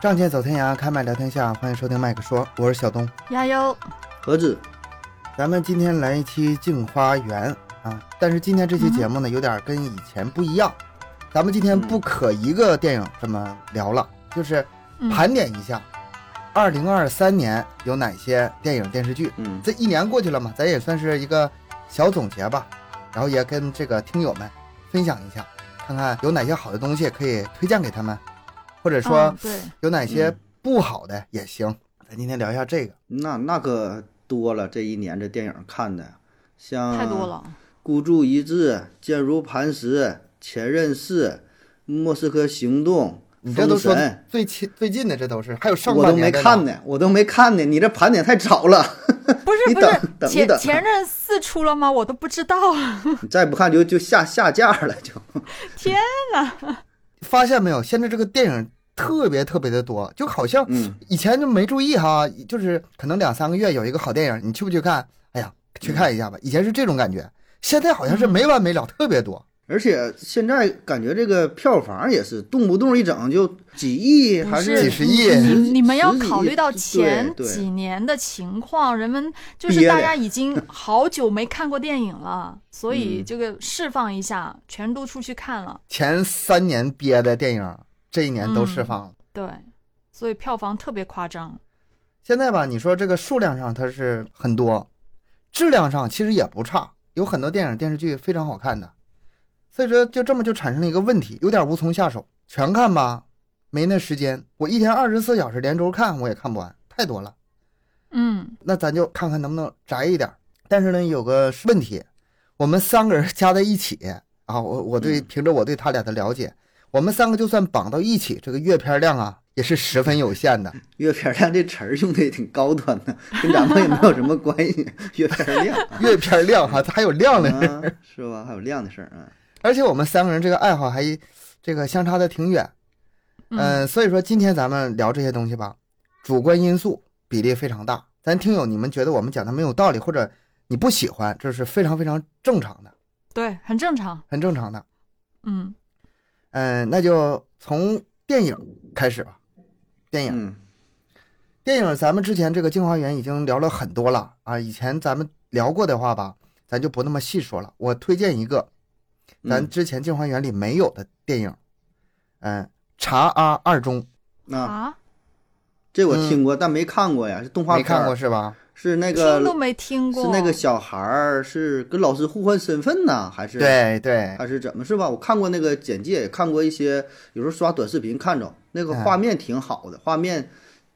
仗剑走天涯，开麦聊天下，欢迎收听麦克说，我是小东。加油！何止？咱们今天来一期《镜花缘》啊，但是今天这期节目呢，有点跟以前不一样。咱们今天不可一个电影这么聊了，就是盘点一下，二零二三年有哪些电影电视剧。嗯，这一年过去了嘛，咱也算是一个小总结吧，然后也跟这个听友们分享一下，看看有哪些好的东西可以推荐给他们，或者说对有哪些不好的也行。咱今天聊一下这个，那那可多了，这一年这电影看的，像太多了。孤注一掷、坚如磐石、前任四、莫斯科行动、你这都说封神最近最近的，这都是还有上我都没看呢，我都没看呢。你这盘点太早了，不是 不你等是前前任四出了吗？我都不知道啊！你再不看就就下下架了，就 天哪！发现没有？现在这个电影特别特别的多，就好像嗯以前就没注意哈，就是可能两三个月有一个好电影，你去不去看？哎呀，去看一下吧。以前是这种感觉，现在好像是没完没了，特别多。而且现在感觉这个票房也是动不动一整就几亿还是几十亿你你们要考虑到前几年的情况，人们就是大家已经 好久没看过电影了，所以嗯这个释放一下，全都出去看了。前三年憋的电影，这一年都释放了。对，所以票房特别夸张。现在吧，你说这个数量上它是很多，质量上其实也不差，有很多电影电视剧非常好看的。所以说，就这么就产生了一个问题，有点无从下手。全看吧，没那时间。我一天二十四小时连轴看，我也看不完，太多了。嗯，那咱就看看能不能摘一点儿。但是呢，有个问题，我们三个人加在一起啊，我我对嗯凭着我对他俩的了解，我们三个就算绑到一起，这个阅片量啊也是十分有限的。阅片量这词儿用的也挺高端的，跟咱们也没有什么关系。阅片量啊，阅片量哈，它还有量的事儿。啊是吧？还有量的事儿啊。而且我们三个人这个爱好还这个相差的挺远，嗯、所以说今天咱们聊这些东西吧，主观因素比例非常大。咱听友你们觉得我们讲的没有道理，或者你不喜欢，这是非常非常正常的，对，很正常。很正常的。嗯嗯、那就从电影开始吧。电影，嗯电影，咱们之前这个《镜花缘》已经聊了很多了啊。以前咱们聊过的话吧，咱就不那么细说了。我推荐一个，咱嗯之前《镜花缘》里没有的电影，嗯，《查阿二中啊，啊，这我听过，但没看过呀。是动》，画片儿没看过，是吧？是那听都个没听过。是那个小孩儿是跟老师互换身份呢，还是？对对，还是怎么是吧？我看过那个简介，也看过一些，有时候刷短视频看着那个哎画面挺好的，画面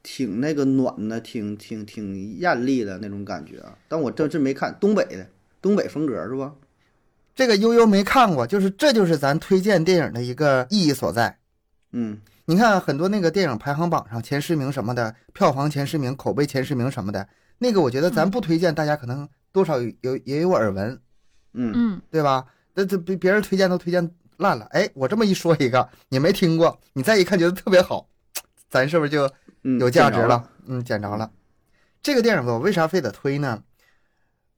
挺那个暖的，挺挺挺艳丽的那种感觉啊。但我真是没看东北的，东北风格是吧？这个悠悠没看过，就是这就是咱推荐电影的一个意义所在。嗯你看很多那个电影排行榜上前十名什么的，票房前十名、口碑前十名什么的，那个我觉得咱不推荐，大家可能多少有有也有耳闻，嗯嗯，对吧？那这别别人推荐都推荐烂了，哎，我这么一说一个，你没听过，你再一看觉得特别好，咱是不是就嗯，有价值了？嗯，捡着了。这个电影我为啥非得推呢？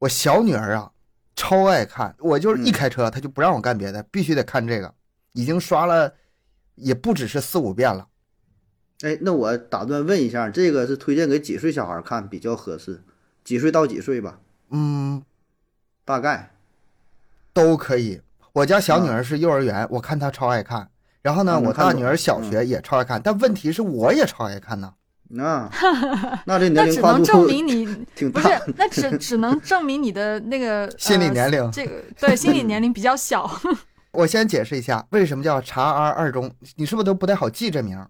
我小女儿啊，超爱看，我就是一嗯开车，他就不让我干别的，必须得看这个，已经刷了，也不只是四五遍了。哎，那我打断问一下，这个是推荐给几岁小孩看比较合适？几岁到几岁吧？嗯，大概。都可以。我家小女儿是幼儿园，我看她超爱看。然后呢，我大女儿小学也超爱看，但问题是我也超爱看呢。那那这年 那只能龄跨度证明 你挺不是。，那只只能证明你的那个 心理呃年龄这个对心理年龄比较小。我先解释一下为什么叫查二二中，你是不是都不太好记这名儿？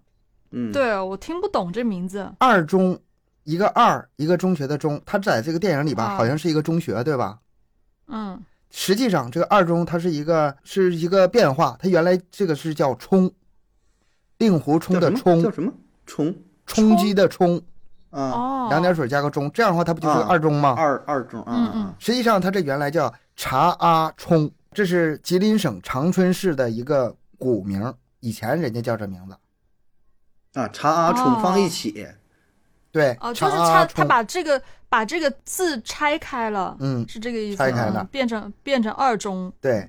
嗯，对我听不懂这名字。二中，一个二，一个中学的中，它在这个电影里吧，啊好像是一个中学，对吧？嗯实际上，这个二中它是一个是一个变化，它原来这个是叫冲，令狐冲的冲叫，什么？冲冲击的冲，啊，哦，两点水加个中，这样的话它不就是啊二中吗？二二中啊嗯啊啊实际上，它这原来叫查阿冲，这是吉林省长春市的一个古名，以前人家叫这名字。啊，查阿冲哦放一起，对，哦，就是他他把这个把这个字拆开了，嗯，是这个意思，拆开了嗯变成变成二中。对，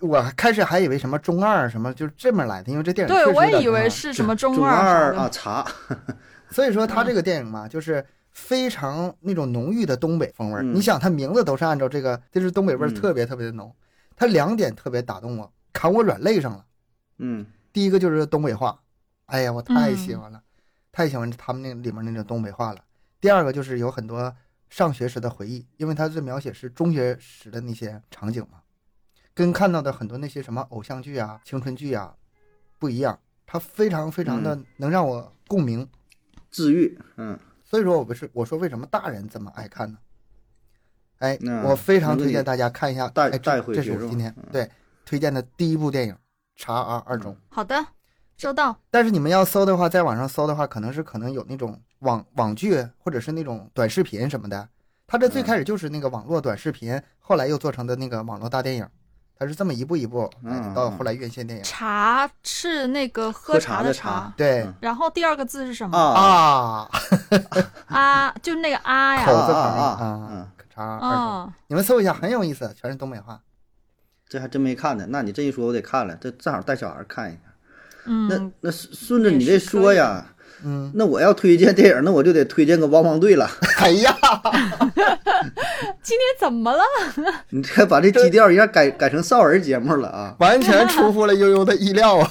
我开始还以为什么中二什么就是这么来的，因为这电影对确实我也以为是什么中中二二啊。茶，所以说他这个电影嘛，就是非常那种浓郁的东北风味儿。嗯你想，他名字都是按照这个，就是东北味特别特别的浓。他两点特别打动我，砍我软肋上了。嗯第一个就是东北话，哎呀，我太嗯喜欢了，太喜欢他们那里面那种东北话了。第二个就是有很多上学时的回忆，因为他这描写是中学时的那些场景嘛，跟看到的很多那些什么偶像剧啊、青春剧啊不一样，它非常非常的嗯能让我共鸣。治愈，嗯所以说我不是我说为什么大人这么爱看呢？哎，嗯我非常推荐大家看一下，带哎，这带回这是我今天嗯对推荐的第一部电影《查 R 二中》。好的，收到。但是你们要搜的话，在网上搜的话，可能是可能有那种网网剧或者是那种短视频什么的。它这最嗯开始就是那个网络短视频，后来又做成的那个网络大电影，它是这么一步一步哎嗯到后来院线电影。茶是那个喝喝茶的的茶对嗯然后第二个字是什么？啊啊，啊，就那个啊口呀。字旁啊啊啊嗯，查 R 二中，嗯，你们搜一下，很有意思，全是东北话。这还真没看呢。那你这一说，我得看了，这正好带小孩看一下。那嗯，那那顺着你这说呀，嗯，那我要推荐电影，那我就得推荐个汪汪队了。哎呀，今天怎么了？你这把这基调一下改改成少儿节目了啊！完全出乎了悠悠的意料啊！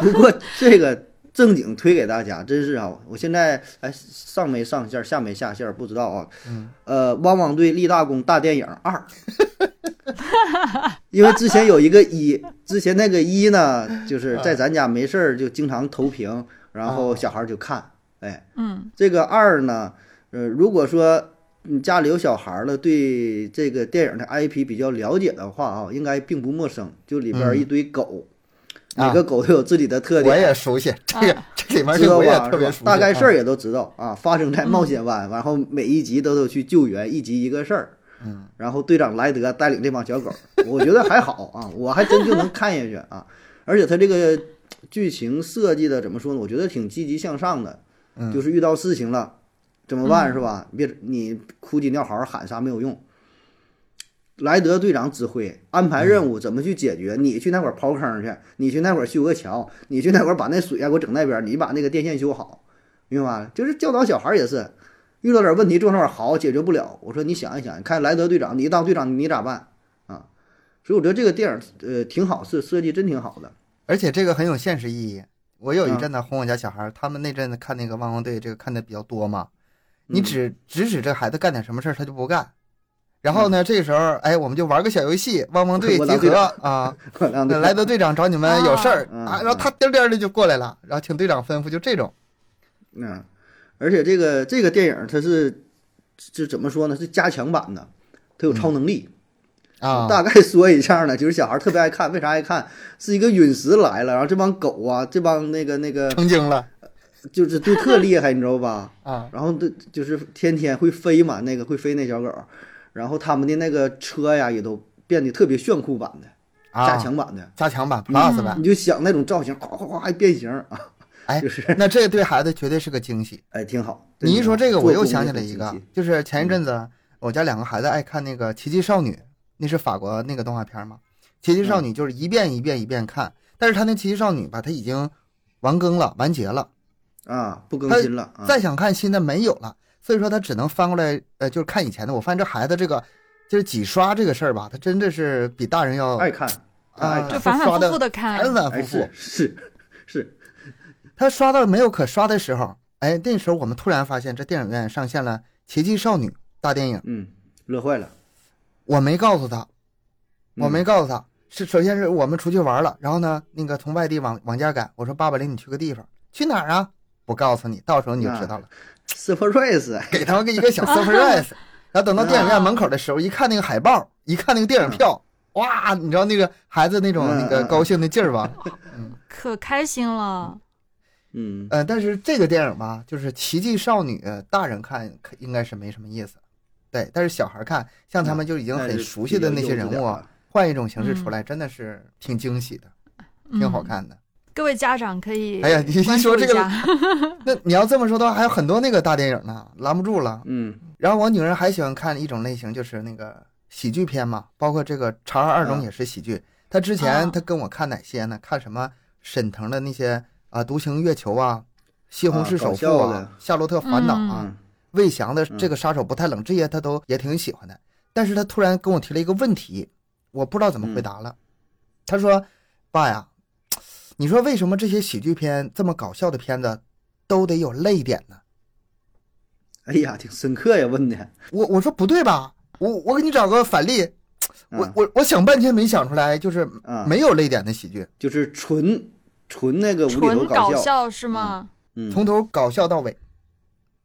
不过这个正经推给大家，真是啊，我现在哎上没上线，下没下线，不知道啊。嗯，呃，汪汪队立大功大电影二，因为之前有一个一，之前那个一呢，就是在咱家没事儿就经常投屏，然后小孩儿就看，哎，嗯这个二呢，呃，如果说你家里有小孩儿了，对这个电影的 IP 比较了解的话啊，应该并不陌生。就里边一堆狗，啊每个狗都有自己的特点我，也熟悉这个，这里面知道这我也吧？特别熟悉。大概事儿啊，也都知道啊，发生在冒险湾，然后每一集都有去救援，一集一个事儿。嗯，然后队长莱德带领这帮小狗，我觉得还好啊，我还真就能看下去啊。而且他这个剧情设计的怎么说呢？我觉得挺积极向上的，嗯就是遇到事情了怎么办嗯是吧？别你哭鸡尿嚎喊啥没有用。莱德队长指挥安排任务，怎么去解决？你去那块儿刨坑去，你去那块儿修个桥，你去那块儿把那水啊给我整那边儿，你把那个电线修好，明白吧？就是教导小孩儿也是，遇到点问题坐那块儿嚎解决不了，我说你想一想，你看莱德队长，你当队长你咋办啊？所以我觉得这个电影呃挺好，是设计真挺好的。而且这个很有现实意义。我有一嗯阵子哄我家小孩儿，他们那阵子看那个汪汪队，这个看的比较多嘛。你嗯指指使这孩子干点什么事儿，他就不干。然后呢，这时候哎，我们就玩个小游戏，汪汪队 集合啊，我让那莱德队长找你们有事儿嗯啊，然后他颠颠的就过来了，然后请队长吩咐，就这种。嗯，而且这个这个电影它是是怎么说呢？是加强版的，它有超能力。啊，大概说一下呢，就是小孩特别爱看，为啥爱看？是一个陨石来了，然后这帮狗啊，这帮那个那个，成精了就是都特厉害，你知道吧？啊，然后都就是天天会飞嘛，那个会飞那小狗，然后他们的那个车呀也都变得特别炫酷版的，啊加强版的。加强版 Plus 版，你就想那种造型，哗哗哗还变形啊，哎就是那这对孩子绝对是个惊喜。哎挺好。你一说这个，我又想起来一个就是前一阵嗯子我家两个孩子爱看那个《奇迹少女》，那是法国那个动画片嘛，《奇迹少嗯女》就是一遍一遍一遍看，但是他那《奇迹少女》吧，它已经完更了、完结了，啊，不更新了啊。再想看新的没有了，所以说他只能翻过来，呃，就是看以前的。我发现这孩子这个就是几刷这个事儿吧，他真的是比大人要爱看，啊看，就反反复复的看。反反哎复复是。是是，他刷到没有可刷的时候，哎，那时候我们突然发现这电影院上线了《奇迹少女》大电影，嗯，乐坏了。我没告诉他，我嗯没告诉他，是首先是我们出去玩了，然后呢，那个从外地往往家赶，我说爸爸领你去个地方，去哪儿啊？不告诉你，到时候你就知道了。surprise，给他们一个小 surprise，然后等到电影院门口的时候，一看那个海报，一看那个电影票，哇，你知道那个孩子那种嗯那个高兴的劲儿吧？可开心了。嗯，呃，但是这个电影吧，就是《奇迹少女》，大人看可应该是没什么意思，对，但是小孩看，像他们就已经很熟悉的那些人物，啊，换一种形式出来，真的是挺惊喜的，挺好嗯。看的。各位家长可以哎呀你一说这个 那你要这么说的话，还有很多那个大电影呢，拦不住了。嗯然后我女儿还喜欢看一种类型，就是那个喜剧片嘛，包括这个《长安二中》嗯也是喜剧，他之前啊他跟我看哪些呢？看什么沈腾的那些啊，《独行月球》啊，《西红柿首富》啊夏洛特烦恼》啊，嗯魏翔的这个杀手不太冷，这些他都也挺喜欢的。但是他突然跟我提了一个问题，我不知道怎么回答了。他说：“爸呀，你说为什么这些喜剧片这么搞笑的片子都得有泪点呢哎呀，挺深刻呀，问的。？”我我说不对吧？我我给你找个反例，我嗯我我想半天没想出来，就是啊，没有泪点的喜剧，就是纯纯那个无厘头纯搞笑，笑是吗？嗯，从头搞笑到尾，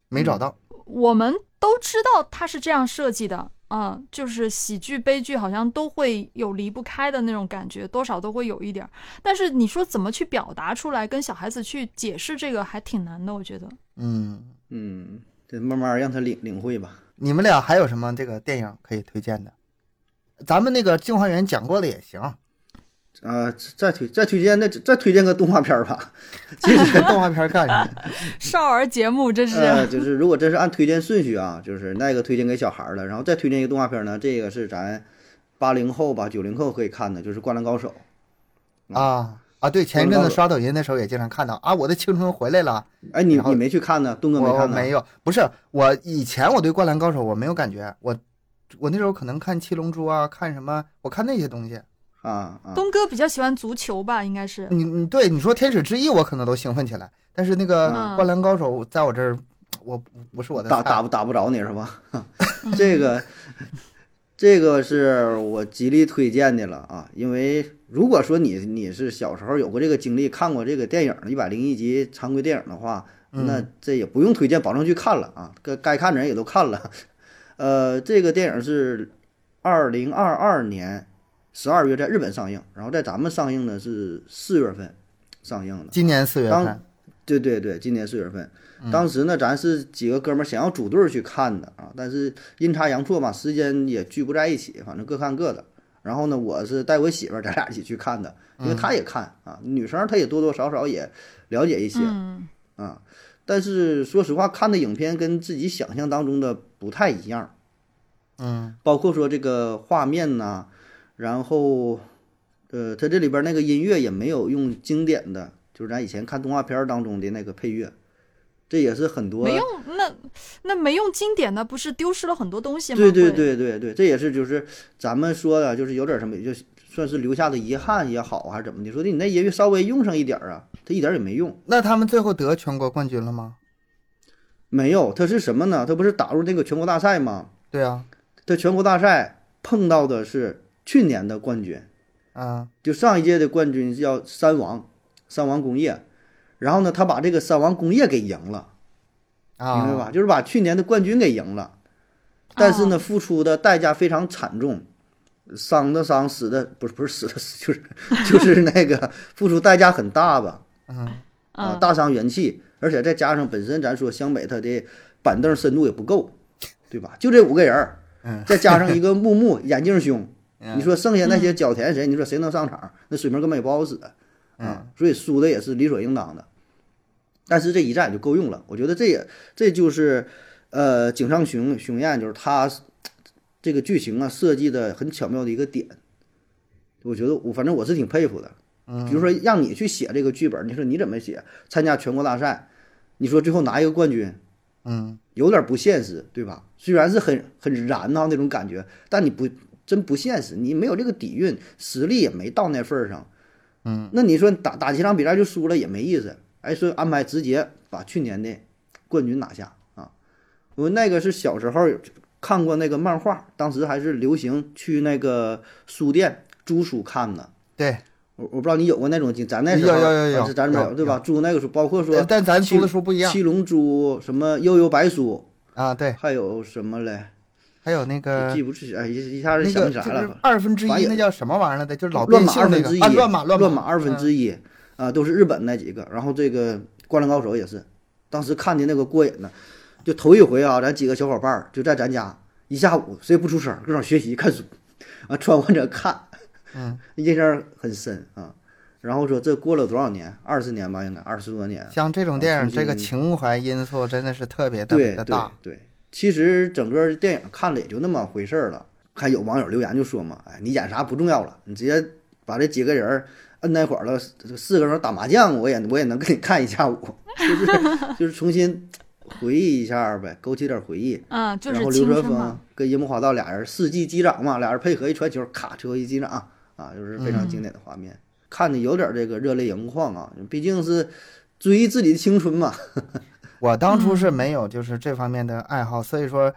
没找到。我们都知道它是这样设计的，啊，就是喜剧、悲剧好像都会有离不开的那种感觉，多少都会有一点儿。但是你说怎么去表达出来，跟小孩子去解释这个还挺难的，我觉得。嗯，嗯，得慢慢让他领领会吧。你们俩还有什么这个电影可以推荐的？咱们那个《镜花缘》讲过的也行，啊，再推再推荐那再推荐个动画片儿吧。这个 动画片干什么？少儿节目这是，呃，就是如果真是按推荐顺序啊，就是那个推荐给小孩儿了，然后再推荐一个动画片儿呢，这个是咱八零后吧九零后可以看的，就是《灌篮高手》。啊啊！对，前一阵子刷抖音的时候也经常看到啊，我的青春回来了。哎，你你没去看呢？东哥没看呢？没有，不是我以前我对《灌篮高手》我没有感觉，我我那时候可能看《七龙珠》啊，看什么，我看那些东西。啊啊，东哥比较喜欢足球吧，应该是。你你对你说《天使之翼》，我可能都兴奋起来，但是那个嗯《灌篮高手》在我这儿，我不不是我的打打不打不着你是吧？这个这个是我极力推荐的了啊，因为如果说你你是小时候有过这个经历，看过这个电影一百零一集常规电影的话，那这也不用推荐，保证去看了啊，该该看的人也都看了。呃，这个电影是二零二二年十二月在日本上映，然后在咱们上映呢是四月份上映的。今年四月份，对对对，今年四月份，嗯当时呢，咱是几个哥们儿想要组队儿去看的啊，但是阴差阳错吧，时间也聚不在一起，反正各看各的。然后呢，我是带我媳妇儿，咱俩一起去看的，因为她也看啊，女生她也多多少少也了解一些嗯，啊。但是说实话，看的影片跟自己想象当中的不太一样，嗯包括说这个画面呐、然后，呃，它这里边那个音乐也没有用经典的，就是咱以前看动画片儿当中的那个配乐，这也是很多没用，那那没用经典的，不是丢失了很多东西吗？对对，对对对，这也是就是咱们说的，就是有点什么，就算是留下的遗憾也好，还是怎么的，说的你那音乐稍微用上一点儿啊，它一点儿也没用，那他们最后得全国冠军了吗？没有，他是什么呢？他不是打入那个全国大赛吗？对啊，它全国大赛碰到的是去年的冠军。啊。就上一届的冠军叫三王，三王工业，然后呢，他把这个三王工业给赢了，啊，明白吧？就是把去年的冠军给赢了，但是呢，哦付出的代价非常惨重，伤的伤，死的不是不是死的死，就是就是那个 付出代价很大吧，啊。啊，嗯，大伤元气，而且再加上本身咱说湘北他的板凳深度也不够，对吧？就这五个人儿。嗯，再加上一个木木 眼镜兄。嗯你说剩下那些脚田谁？你说谁能上场？那水平根本也不好使啊，所以输的也是理所应当的。但是这一战就够用了，我觉得这也这就是呃井上雄雄彦就是他这个剧情啊设计的很巧妙的一个点。我觉得我反正我是挺佩服的。比如说让你去写这个剧本，你说你怎么写？参加全国大赛，你说最后拿一个冠军，嗯有点不现实，对吧？虽然是很很燃呐那种感觉，但你不真不现实，你没有这个底蕴，实力也没到那份儿上。嗯，那你说打打几场比赛就输了也没意思。哎，说安排直接把去年的冠军拿下啊！我那个是小时候看过那个漫画，当时还是流行去那个书店租书看呢。对，我我不知道你有过那种经，咱那时候有有有有咱没有对吧？租那个书，包括说呃但咱七读的书不一样七龙珠什么悠悠白书，啊，对，还有什么嘞？还有那个记不住，哎，一一下子想不起来了。二分之一，那叫什么玩意儿来的？就是老乱码变性那二分之一，个啊，乱码乱码二分之一啊，都是日本那几个。然后这个《灌篮高手》也是，当时看的那个过瘾呢。就头一回啊，咱几个小伙伴儿就在咱家一下午，谁也不出声，搁那儿学习看书，啊，穿完着看，嗯，印象很深啊。然后说这过了多少年？二十年吧，应该二十多年。像这种电影，这个情怀因素真的是特别特别对对的大。对，其实整个电影看了也就那么回事儿了。还有网友留言就说嘛，哎，你演啥不重要了，你直接把这几个人摁在一块儿了，四个人打麻将，我也我也能跟你看一下午，就是就是重新回忆一下呗，勾起点回忆。嗯，就然是后刘哲峰青春嘛。跟樱木花道俩人四季击掌嘛，俩人配合一传球，咔，最后一击掌啊，就是非常经典的画面，看的有点这个热泪盈眶啊，毕竟是追忆自己的青春嘛。我当初嗯是没有就是这方面的爱好，所以说，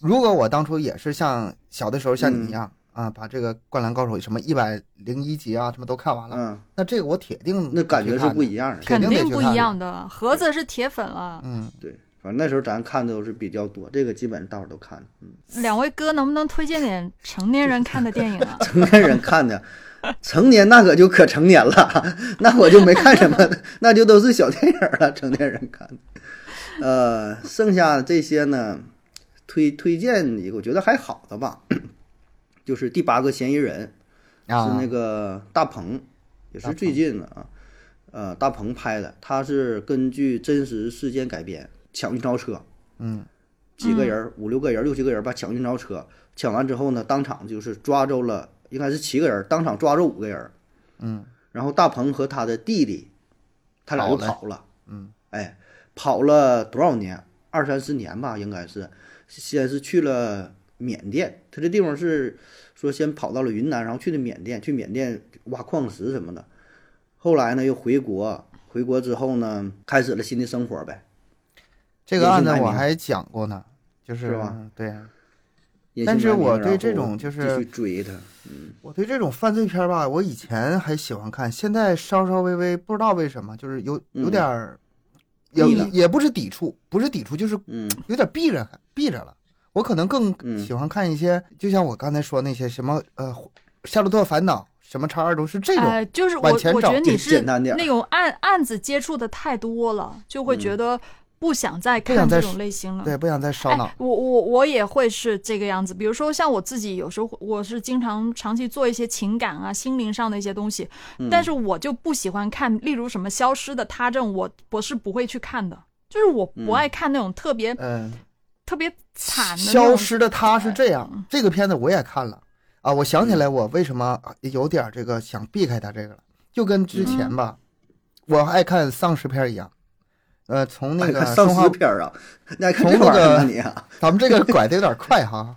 如果我当初也是像小的时候像你一样、啊，把这个《灌篮高手》什么一百零一集啊什么都看完了，嗯，那这个我铁定那感觉是不。一样的。铁定得肯定不一样的，盒子是铁粉了。嗯，对，反正那时候咱看的都是比较多，这个基本上大伙儿都看。嗯，两位哥能不能推荐点成年人看的电影啊？成年人看的，成年那可就可成年了，那我就没看什么，那就都是小电影了，成年人看的。呃，剩下这些呢，推推荐一个我觉得还好的吧，就是第八个嫌疑人，啊，是那个大鹏，也是最近的啊，呃，大鹏拍的，他是根据真实事件改编，抢运钞车，嗯，几个人儿，五六个人，六七个人儿吧，抢运钞车，抢完之后呢，当场就是抓着了，应该是七个人，当场抓住五个人，嗯，然后大鹏和他的弟弟，他俩就跑了跑了，嗯，哎，跑了多少年？二三十年吧，应该是，先是去了缅甸，他这地方是说先跑到了云南，然后去的缅甸，去缅甸挖矿石什么的，后来呢又回国，回国之后呢，开始了新的生活呗。这个案子我还讲过呢，就是是吧？对，野但是我对这种就是追他，我对这种犯罪片儿吧，我以前还喜欢看，现在稍稍微微不知道为什么，就是有有嗯点儿，也也不是抵触，不是抵触，就是嗯。有点避着避着了。我可能更嗯。喜欢看一些，就像我刚才说那些什么呃《夏洛特烦恼》什么叉二都是这种，哎，就是我我觉得你是简单点儿那种案案子接触的太多了，就会觉嗯。得不想再看这种类型了。对，不想再烧脑哎。我我我也会是这个样子。比如说像我自己，有时候我是经常长期做一些情感啊、心灵上的一些东西，嗯但是我就不喜欢看，例如什么消失的他证，我我是不会去看的。就是我不嗯爱看那种特别、嗯，特别惨的消。失的他是这嗯样，这个片子我也看了啊，我想起来我为什么有点这个想避开他这个了，就跟之前嗯吧，我爱看丧尸片一样，呃，从那个丧生化尸片儿啊，那还看从这玩意儿那个呢你啊？咱们这个拐的有点快哈。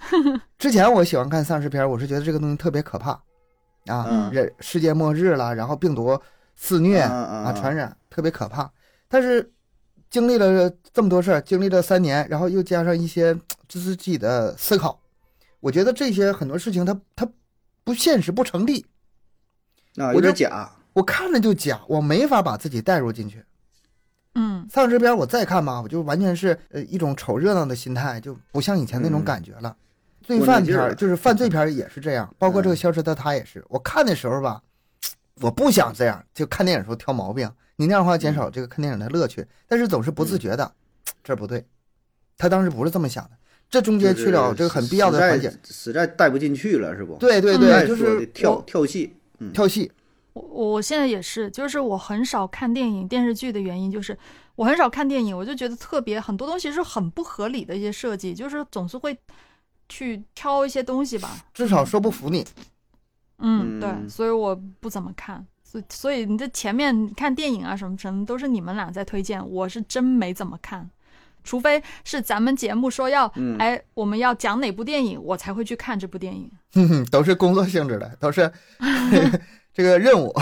之前我喜欢看丧尸片，我是觉得这个东西特别可怕啊，嗯人世界末日了，然后病毒肆虐嗯嗯啊，嗯传染特别可怕。但是经历了这么多事儿，经历了三年，然后又加上一些自自己的思考，我觉得这些很多事情它它不现实不成立，啊，有点就假。我看着就假，我没法把自己带入进去。嗯丧尸片我再看吧，我就完全是呃一种瞅热闹的心态，就不像以前那种嗯感觉了。罪犯片就是犯罪片也是这样，包括这个嗯消失的他也是。我看的时候吧，我不想这样，就看电影的时候挑毛病。你那样的话减少这个看电影的乐趣，但是总是不自觉的，这不对。他当时不是这么想的，这中间去了这个很必要的环节。实在带不进去了，是不？对对嗯对，就是的跳跳戏，嗯，跳戏，我我现在也是，就是我很少看电影、电视剧的原因，就是我很少看电影，我就觉得特别很多东西是很不合理的一些设计，就是总是会去挑一些东西吧。至少说不服你。嗯，嗯对，所以我不怎么看。所以所以你这前面看电影啊什么什么都是你们俩在推荐，我是真没怎么看，除非是咱们节目说要，嗯哎，我们要讲哪部电影，我才会去看这部电影。哼哼，都是工作性质的，都是这个任务。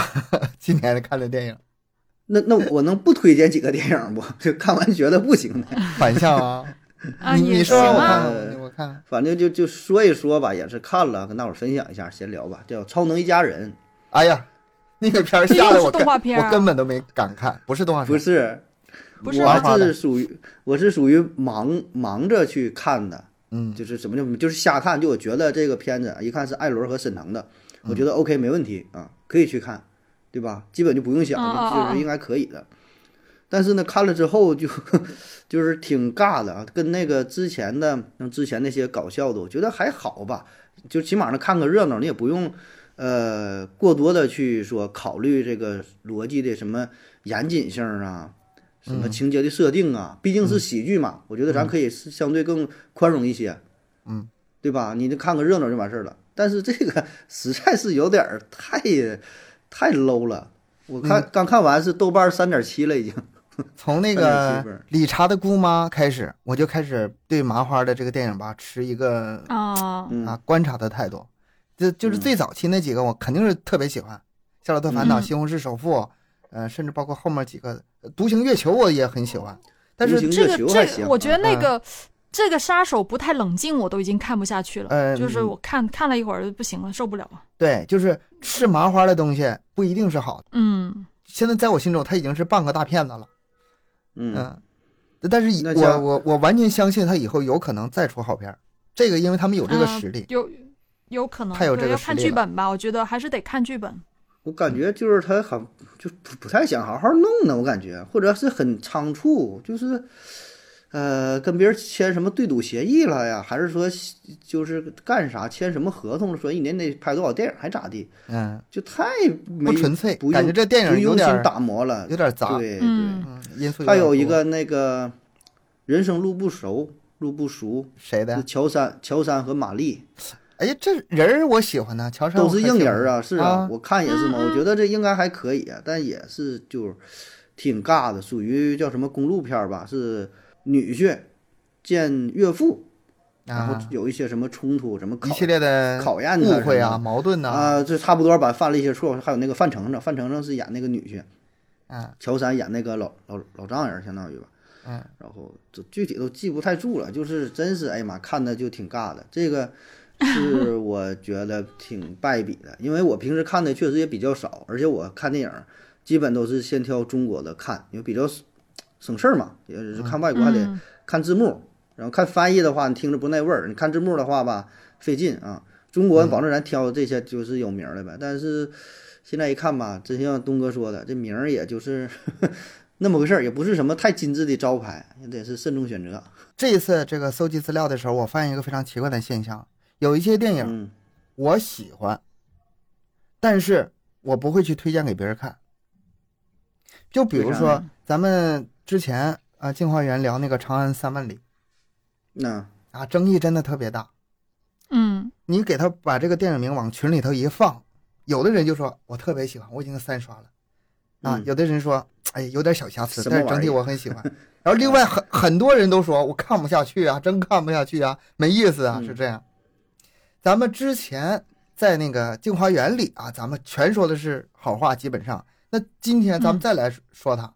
今年看的电影那那我能不推荐几个电影不？就看完觉得不行的，反向啊，啊，你你说我啊，看，我看反正就就说一说吧，也是看了，跟大伙儿分享一下，闲聊吧，叫《超能一家人》，哎呀，那个片儿吓得我动画片啊我根本都没敢看，不是动画片，不是，不是我是属于我是属于忙忙着去看的，嗯，就是什么叫就是瞎看，就我觉得这个片子一看是艾伦和沈腾的，我觉得 OK 没问题啊，可以去看，对吧？基本就不用想，就是应该可以的。但是呢，看了之后就 就是挺尬的啊，跟那个之前的像之前那些搞笑的，我觉得还好吧，就起码呢看个热闹，你也不用呃过多的去说考虑这个逻辑的什么严谨性啊，什么嗯情节的设定啊，毕竟是喜剧嘛，我觉得咱可以是相对更宽容一些，嗯，对吧？你就看个热闹就完事儿了。但是这个 实在是有点儿太太 low 了。我看、嗯刚看完是豆瓣三点七了，已经。从那个理查的姑妈开始，我就开始对麻花的这个电影吧持一个啊，嗯啊观察的态度。就就是嗯最早期那几个，我肯定是特别喜欢，《夏洛特烦恼》嗯西红柿首富》，呃，甚至包括后面几个《独行月球》，我也很喜欢。但是这个这个，我觉得啊那个、这个杀手不太冷静，我都已经看不下去了。呃就是我看看了一会儿不行了，受不了了。对，就是吃麻花的东西不一定是好的。嗯现在在我心中，他已经是半个大骗子了。嗯，嗯，但是以我我我完全相信他以后有可能再出好片儿。这个，因为他们有这个嗯实力。有有可能，他有这个看实力了剧本吧。我觉得还是得看剧本。我感觉就是他好就不不太想好好弄呢，我感觉，或者是很仓促，就是。呃，跟别人签什么对赌协议了呀？还是说就是干啥签什么合同了？说一年得拍多少电影还咋地？嗯，就太没不纯粹，不用感觉这电影有点打磨了，有点杂。对对。还有一个那个人生路不熟，路不熟，谁的？乔杉、乔杉和玛丽哎呀，这人儿我喜欢呢，乔杉都是硬人儿啊，是啊，我看也是嘛，我觉得这应该还可以啊，但也是就挺尬的，属于叫什么公路片儿吧，是女婿见岳父，然后啊，有一些什么冲突，什么考一系列的考验他误会啊、矛盾呐，啊，这差不多吧，犯了一些错误，还有那个范丞丞，范丞丞是演那个女婿，嗯乔杉演那个老老老丈人，相当于吧。嗯，然后这具体都记不太住了，就是真是哎呀妈，看的就挺尬的。这个 是我觉得挺败笔的，因为我平时看的确实也比较少，而且我看电影基本都是先挑中国的看，因为比较省省事儿嘛，也是看外国还得嗯看字幕，然后看翻译的话，你听着不耐味儿；你看字幕的话吧，费劲啊。中国保证咱挑这些就是有名儿的呗，但是现在一看吧，真像东哥说的，这名儿也就是 那么回事儿，也不是什么太精致的招牌，也得是慎重选择。这一次这个搜集资料的时候，我发现一个非常奇怪的现象，有一些电影嗯我喜欢，但是我不会去推荐给别人看。就比如说咱们之前啊，镜花缘聊那个《长安三万里。那》啊，争议真的特别大。嗯。你给他把这个电影名往群里头一放，有的人就说我特别喜欢，我已经三刷了。啊；嗯。有的人说哎有点小瑕疵，但是整体我很喜欢。然后另外很很多人都说我看不下去啊，真看不下去啊，没意思啊，嗯。是这样。咱们之前在那个镜花缘里啊，咱们全说的是好话，基本上。那今天咱们嗯。再来说它，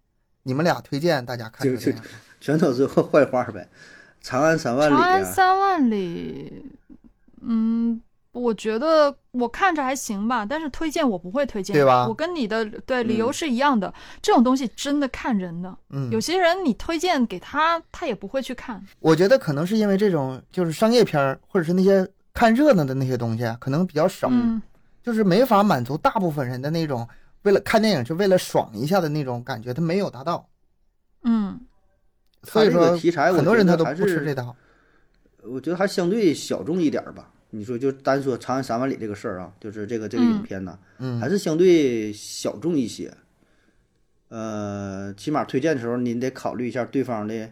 你们俩推荐大家看就就这个电影。全都是坏话呗。长安三万里长安啊，三万里，嗯，我觉得我看着还行吧，但是推荐我不会推荐，对吧我跟你的对理由嗯是一样的，这种东西真的看人的，嗯，有些人你推荐给他，他也不会去看。我觉得可能是因为这种就是商业片儿，或者是那些看热闹的那些东西啊，可能比较少，嗯就是没法满足大部分人的那种为了看电影就为了爽一下的那种感觉，他没有达到。嗯所以说，题材很多人他都不吃这套。我觉得还相对小众一点吧。你说就单说《长安三万里》这个事儿啊，就是这个这个影嗯片呢，嗯还是相对小众一些。呃，起码推荐的时候，您得考虑一下对方的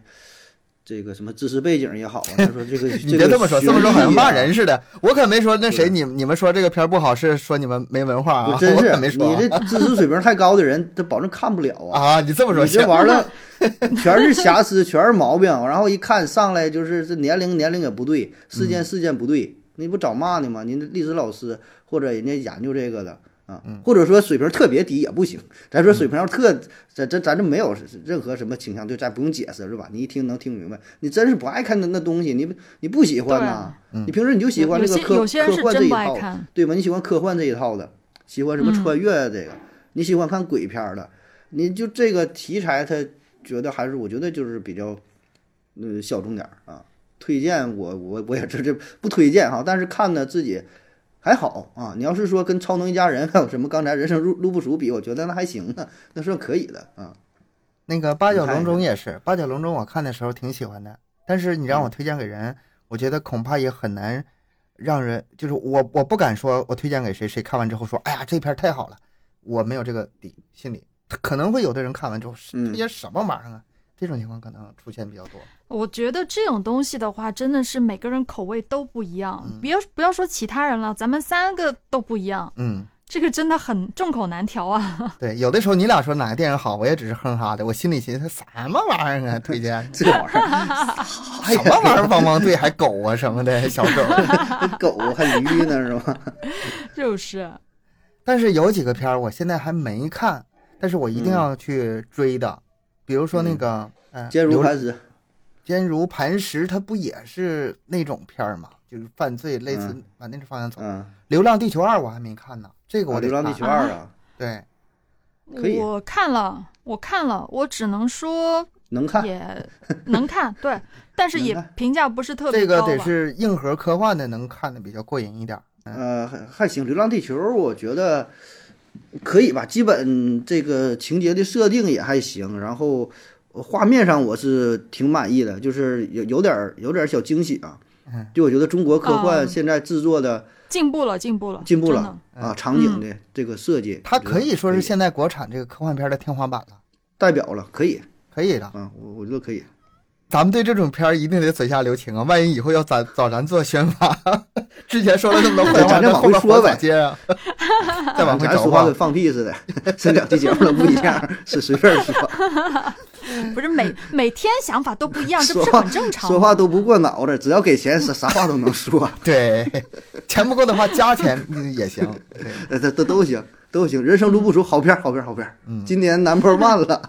这个什么知识背景也好啊。他说这个，你别这么说，这么说好像骂人。似的。我可没说那谁，你你们说这个片儿不好是说你们没文化啊，我真是没说你这知识水平太高的人，他保证看不了啊。啊。你这么说你这玩意儿全是瑕疵，全是毛病，然后一看上来就是这年龄年龄也不对，事嗯件事件不对，你不找骂呢吗？您这历史老师或者人家研究这个的啊，嗯或者说水平特别低也不行。咱说水平要特，咱咱咱这没有任何什么倾向，对，咱不用解释是吧？你一听能听明白。你真是不爱看那那东西，你不你不喜欢呐？对你平时你就喜欢这个科有些人科是真不幻这一套，对吧？你喜欢科幻这一套的，喜欢什么嗯穿越这个，你喜欢看鬼片儿的，你就这个题材，他觉得还是我觉得就是比较，嗯，小众点儿啊。推荐我我我也这这不推荐哈，但是看呢自己还好啊。你要是说跟《超能一家人》还有什么刚才《人生路路不熟》比，我觉得那还行呢，那算可以的啊。那个八角笼中也是，八角笼中我看的时候挺喜欢的，但是你让我推荐给人，我觉得恐怕也很难让人，就是我我不敢说我推荐给谁，谁看完之后说，哎呀这片儿太好了，我没有这个底心理，可能会有的人看完之后，是嗯这些什么玩意儿啊，这种情况可能出现比较多。我觉得这种东西的话，真的是每个人口味都不一样。嗯不要不要说其他人了，咱们三个都不一样，嗯，这个真的很众口难调啊。对，有的时候你俩说哪个电影好，我也只是哼哈的，我心里寻思什么玩意儿啊，推荐这玩意儿，什么玩意儿汪汪队还狗啊什么的小狗。狗还驴呢是吧？就是，但是有几个片儿我现在还没看，但是我一定嗯要去追的，比如说那个嗯，坚如流磐石，坚如磐石，它不也是那种片儿吗？就是犯罪，类似嗯往那个方向走。嗯，流浪地球二》我还没看呢，这个啊我得看流浪地球二》啊，对，可以我看了，我看了，我只能说 能看，也能看，对，但是也评价不是特别高这个。得是硬核科幻的，能看的比较过瘾一点。呃，还还行，《流浪地球》我觉得可以吧，基本这个情节的设定也还行，然后呃画面上我是挺满意的，就是有有点儿有点儿小惊喜啊。嗯。就我觉得中国科幻嗯现在制作的进步了，进步了，进步了啊，场景的这个设计，它可以说是现在国产这个科幻片的天花板了，代表了，可以。可以的。啊，我我觉得可以。咱们对这种片儿一定得嘴下留情啊，万一以后要咱找咱做宣发，之前说了那么多坏话，咱就往回说呗。接啊？再往回找话咱说话。跟，放屁似的，这两期节目都不一样，是随便说，不是每 每天想法都不一样，这不是很正常吗？说话都不过脑子，只要给钱，啥啥话都能说。对，钱不够的话加钱嗯也行。都都都行，都行。人生路不熟，好片儿，好片儿，好片儿。嗯，今年 number one 了。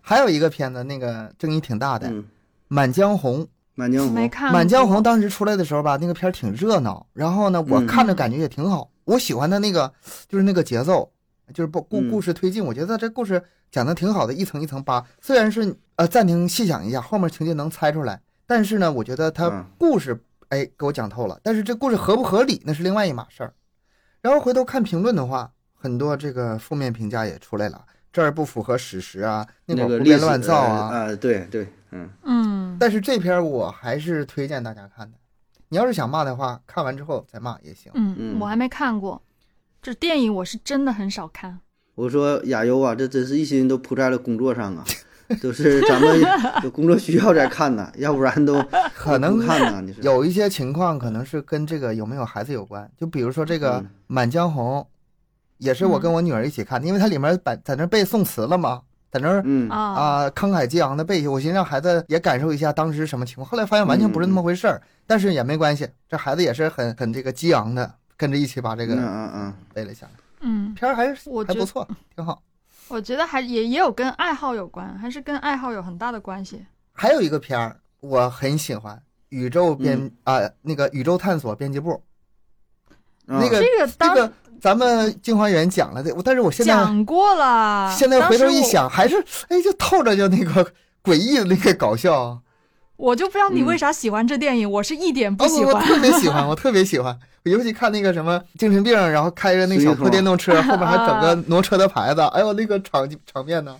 还有一个片子，那个争议挺大的，嗯，满江红》。满江红。没看《满江红》当时出来的时候吧，那个片儿挺热闹，然后呢，我嗯看着感觉也挺好，我喜欢他那个就是那个节奏，就是不故嗯故事推进，我觉得这故事讲的挺好的，一层一层扒。虽然是呃暂停细想一下，后面情节能猜出来，但是呢，我觉得它嗯故事哎给我讲透了，但是这故事合不合理那是另外一码事儿。然后回头看评论的话，很多这个负面评价也出来了，这儿不符合史实啊，那会儿胡编乱造啊，呃，对对，嗯，嗯，但是这篇我还是推荐大家看的。你要是想骂的话，看完之后再骂也行。嗯，嗯我还没看过。这电影我是真的很少看。我说亚优啊，这真是一心都扑在了工作上啊，都是咱们有工作需要再看呐，要不然都 可能看呐。你说有一些情况可能是跟这个有没有孩子有关，就比如说这个《嗯满江红》，也是我跟我女儿一起看的，因为它里面把在那背宋词了嘛，在那儿嗯啊，啊慷慨激昂的背下，我寻思让孩子也感受一下当时什么情况，后来发现完全不是那么回事儿，但是也没关系，这孩子也是很很这个激昂的，跟着一起把这嗯个嗯嗯，背了下来，嗯，片儿还是我觉还不错，挺好。我觉得还也也有跟爱好有关，还是跟爱好有很大的关系。还有一个片儿我很喜欢，《宇宙编啊、那个宇宙探索编辑部》啊那个这这个当个咱们镜花缘讲了的，但是我现在讲过了，现在回头一想，还是哎，就透着就那个诡异的那个搞笑。我就不知道你嗯为啥喜欢这电影，我是一点不哦，喜欢。我我特别喜欢，我特别喜欢。尤其看那个什么精神病，然后开着那小破电动车，后面还整个挪车的牌子，哎呦，那个场场面呢，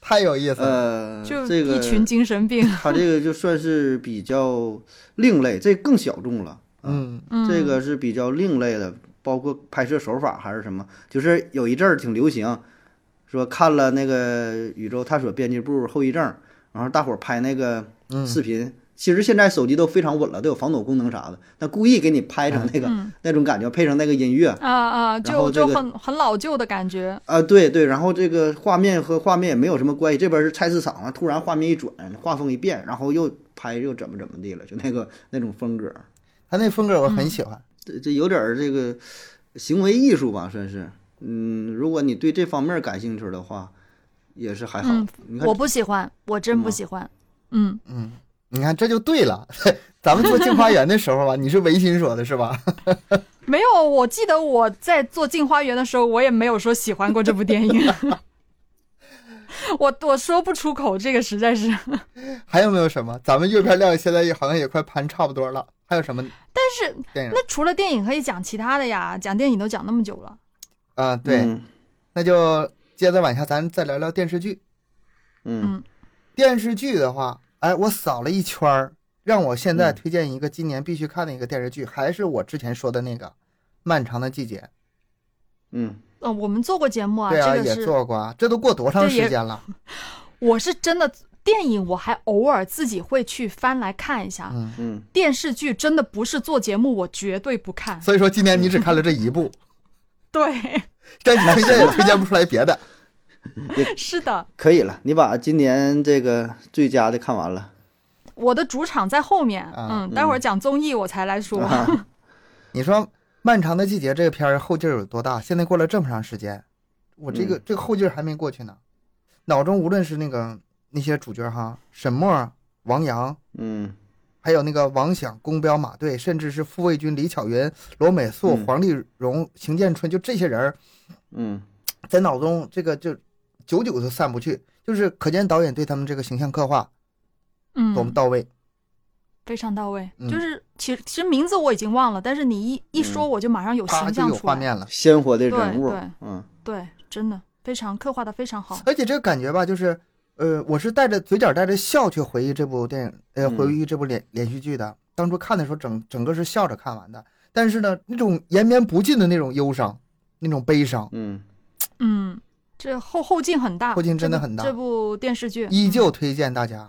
太有意思了。呃，就这个一群精神病。他这个就算是比较另类，这更小众了。啊嗯嗯，这个是比较另类的，包括拍摄手法还是什么，就是有一阵儿挺流行，说看了那个宇宙探索编辑部后遗症，然后大伙儿拍那个嗯，视频，其实现在手机都非常稳了，都有防抖功能啥的，那故意给你拍成那个、嗯那种感觉，配上那个音乐。啊啊，就就后这个很很老旧的感觉。啊，对对，然后这个画面和画面也没有什么关系，这边是菜市场啊，突然画面一转，画风一变，然后又拍又怎么怎么地了，就那个那种风格，他那风格我很喜欢。这这有点儿这个行为艺术吧，算是。嗯，如果你对这方面感兴趣的话，也是还好。嗯你看我不喜欢，我真不喜欢。嗯，嗯，你看这就对了。咱们做镜花园的时候吧，你是违心说的是吧？没有，我记得我在做《镜花园》的时候，我也没有说喜欢过这部电影。我我说不出口，这个实在是。还有没有什么？咱们阅片量现在也好像也快盘差不多了。还有什么但是电影？那除了电影，可以讲其他的呀。讲电影都讲那么久了，啊，对，嗯那就接着往下，咱再聊聊电视剧。嗯电视剧的话，哎，我扫了一圈儿，让我现在嗯推荐一个今年必须看的一个电视剧，还是我之前说的那个《漫长的季节嗯嗯、我们做过节目》。啊，对啊，也这个是做过啊，这都过多长时间了？我是真的电影我还偶尔自己会去翻来看一下，嗯嗯，电视剧真的不是做节目我绝对不看。所以说今年你只 看了这一部，对，但你推荐也推荐不出来别的。是的，可以了，你把今年这个最佳的看完了。我的主场在后面，啊嗯，待会儿讲综艺我才来说。啊 你说《漫长的季节》这个片儿后劲儿有多大？现在过了这么长时间，我这个、嗯这个后劲儿还没过去呢。脑中无论是那个那些主角哈，沈墨、王阳，嗯还有那个王响、宫彪、马队，甚至是傅卫军、李巧云、罗美素、嗯黄丽蓉、邢建春，就这些人儿嗯在脑中这个就久久都散不去，就是可见导演对他们这个形象刻画多么嗯，到位。非常到位。嗯就是其实其实名字我已经忘了，但是你一一说我就马上有形象出来。画面了，鲜活的人物对对，嗯对，真的非常刻画的非常好。而且这个感觉吧，就是，呃，我是带着嘴角带着笑去回忆这部电影，呃，嗯回忆这部连连续剧的。当初看的时候，整整个是笑着看完的。但是呢，那种延绵不尽的那种忧伤，那种悲伤，嗯，嗯，这后后劲很大，后劲真的很大这部电视剧依旧嗯推荐大家